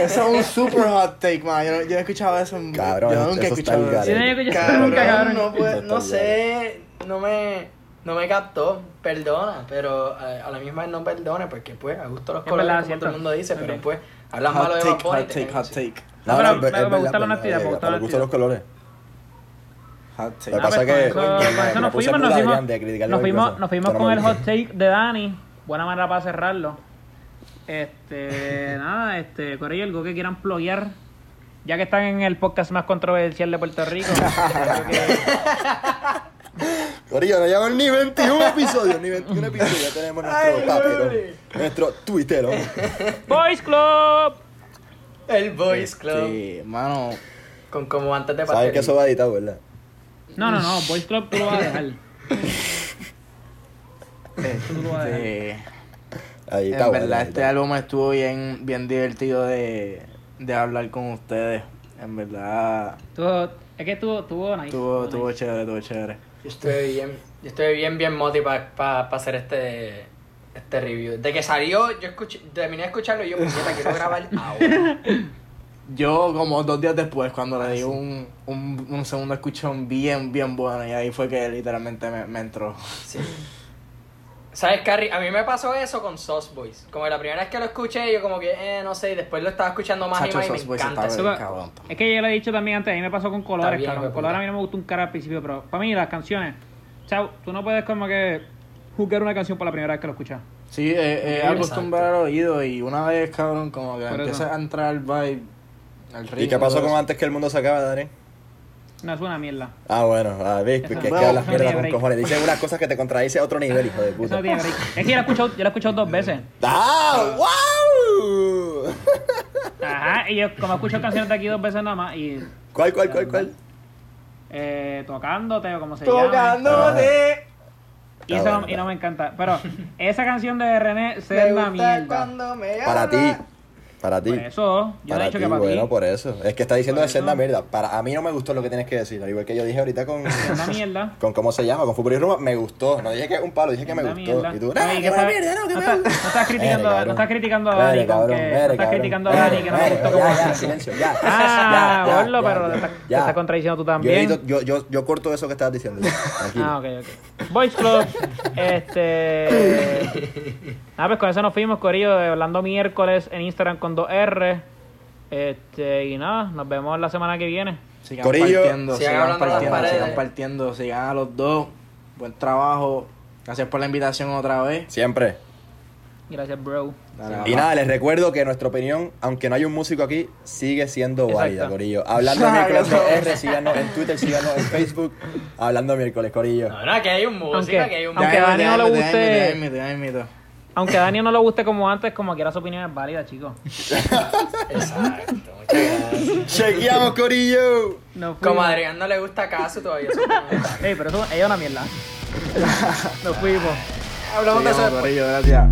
Eso es un super hot take, man. Yo, no- yo no he escuchado eso. en- Cabrón, yo nunca he escuchado eso. No, Cabrón, cabrón. puede- no sé, no me, no me captó, perdona, pero eh, a la misma vez no perdone, porque pues a gusto los Es colores, verdad, como cierto. todo el mundo dice, pero Ok. pues hablas malo Hot de take, Bad Bunny, hot take, hot take. No, No, pero no, me- gusta la es honestidad, me gusta la gustos los colores. Hot Lo take. que Ah, pasa es que eso- nos fuimos, nos fuimos, nos fuimos, nos fuimos pero con el hot take de Dani. Buena manera para cerrarlo. Este, nada, este, Corillo, algo que quieran pluguear. Ya que están en el podcast más controversial de Puerto Rico. que- Corillo, no llevan ni 21 episodios, ni 21 episodios, ya tenemos nuestro Ay, nuestro tuitero. Boys Club. El Boys Club, Sí, mano. con como antes de Sabes que eso va editado, ¿verdad? No, no, no, Boys Club tú lo vas a dejar. Tú lo vas a dejar. Ahí en verdad, este está. álbum estuvo bien, bien divertido de, de hablar con ustedes. En verdad, Tuvo- es que estuvo, tuvo nice. estuvo, nice. estuvo chévere, estuvo chévere. Yo estoy bien, yo estoy bien, bien motivado para hacer este, este review. De que salió, yo escuché, terminé de escucharlo y yo, puñeta, quiero grabar ahora. yo como dos días después, cuando le di un, un, un segundo escuchón bien, bien bueno, y ahí fue que literalmente me, me entró. Sí. ¿Sabes, Carrie? A mí me pasó eso con Sauce Boys. Como la primera vez que lo escuché, yo como que, eh, no sé, y después lo estaba escuchando más y Chacho, más y me encanta. bien cabrón. Es que yo lo he dicho también antes, a mí me pasó con colores, bien, cabrón. Colores a mí no me gustó un cara al principio, pero para mí las canciones, chao, tú no puedes como que juzgar una canción por la primera vez que lo escuchas. Sí, eh, eh, Exacto. acostumbrar al oído y una vez, cabrón, como que empieza a entrar el vibe, el ritmo. ¿Y qué pasó con antes que el mundo se acaba, Dani? No es una mierda. Ah, bueno, ah, Eso porque es no- que hablas no mierda con cojones. Dice unas cosas que te contradice a otro nivel, hijo de puta. no tiene break. Es que yo lo he escuchado, yo lo he escuchado dos veces. ¡Ah! ¡Wow! Ajá, y yo como escucho canciones de aquí dos veces nada más y ¿Cuál, cuál, cuál, cuál? eh, tocándote o como se llama. Tocándote. Y, Ah, eso no- y no me encanta. Pero esa canción de René se Me es una mierda. cuando me Para ti. Para ti. Por eso, yo para he dicho ti, que para bueno, ti. por eso. Es que está diciendo de ser una mierda. Para, a mí no me gustó lo que tienes que decir. Al igual que yo dije ahorita con, una mierda. con cómo se llama, con Fútbol y Roma, me gustó. No dije que es un palo, dije que me gustó. mierda. Y tú, No, ¡ah, y que que es una está- mierda, no, que no me está- gusta! no estás criticando- Mere, no estás criticando a Dani no estás criticando a Dani que no gustó ya, silencio, ya. Ah, pero te estás- contradiciendo tú también. yo, corto eso que estabas diciendo. ya, Tranquilo. Ah, ok, ok. Boys Club, este... Ah, pues con eso nos fuimos, Corillo, de hablando miércoles en Instagram con 2R. Este, y nada, nos vemos la semana que viene. Sigan Corillo. partiendo, Sigan sigan, partiendo, sigan partiendo, sigan a los dos. Buen trabajo. Gracias por la invitación otra vez. Siempre. Gracias, bro. Dale, Y nada, les recuerdo que nuestra opinión, aunque no hay un músico aquí, sigue siendo Exacto. válida, Corillo. Hablando miércoles con R, síganos en Twitter, síganos en Facebook. Hablando miércoles, Corillo. No, no, que hay un música, Aunque- que hay un aunque a Dani no le guste-. Aunque a Dani no le guste como antes, como quiera su opinión es válida, chicos. Exacto, muchas gracias. Chequeamos, Corillo. Nos Como fuimos. a Adrián no le gusta caso todavía. eso no. Ey, pero eso ella es una mierda. Nos fuimos. Hablamos de eso. Corillo, gracias.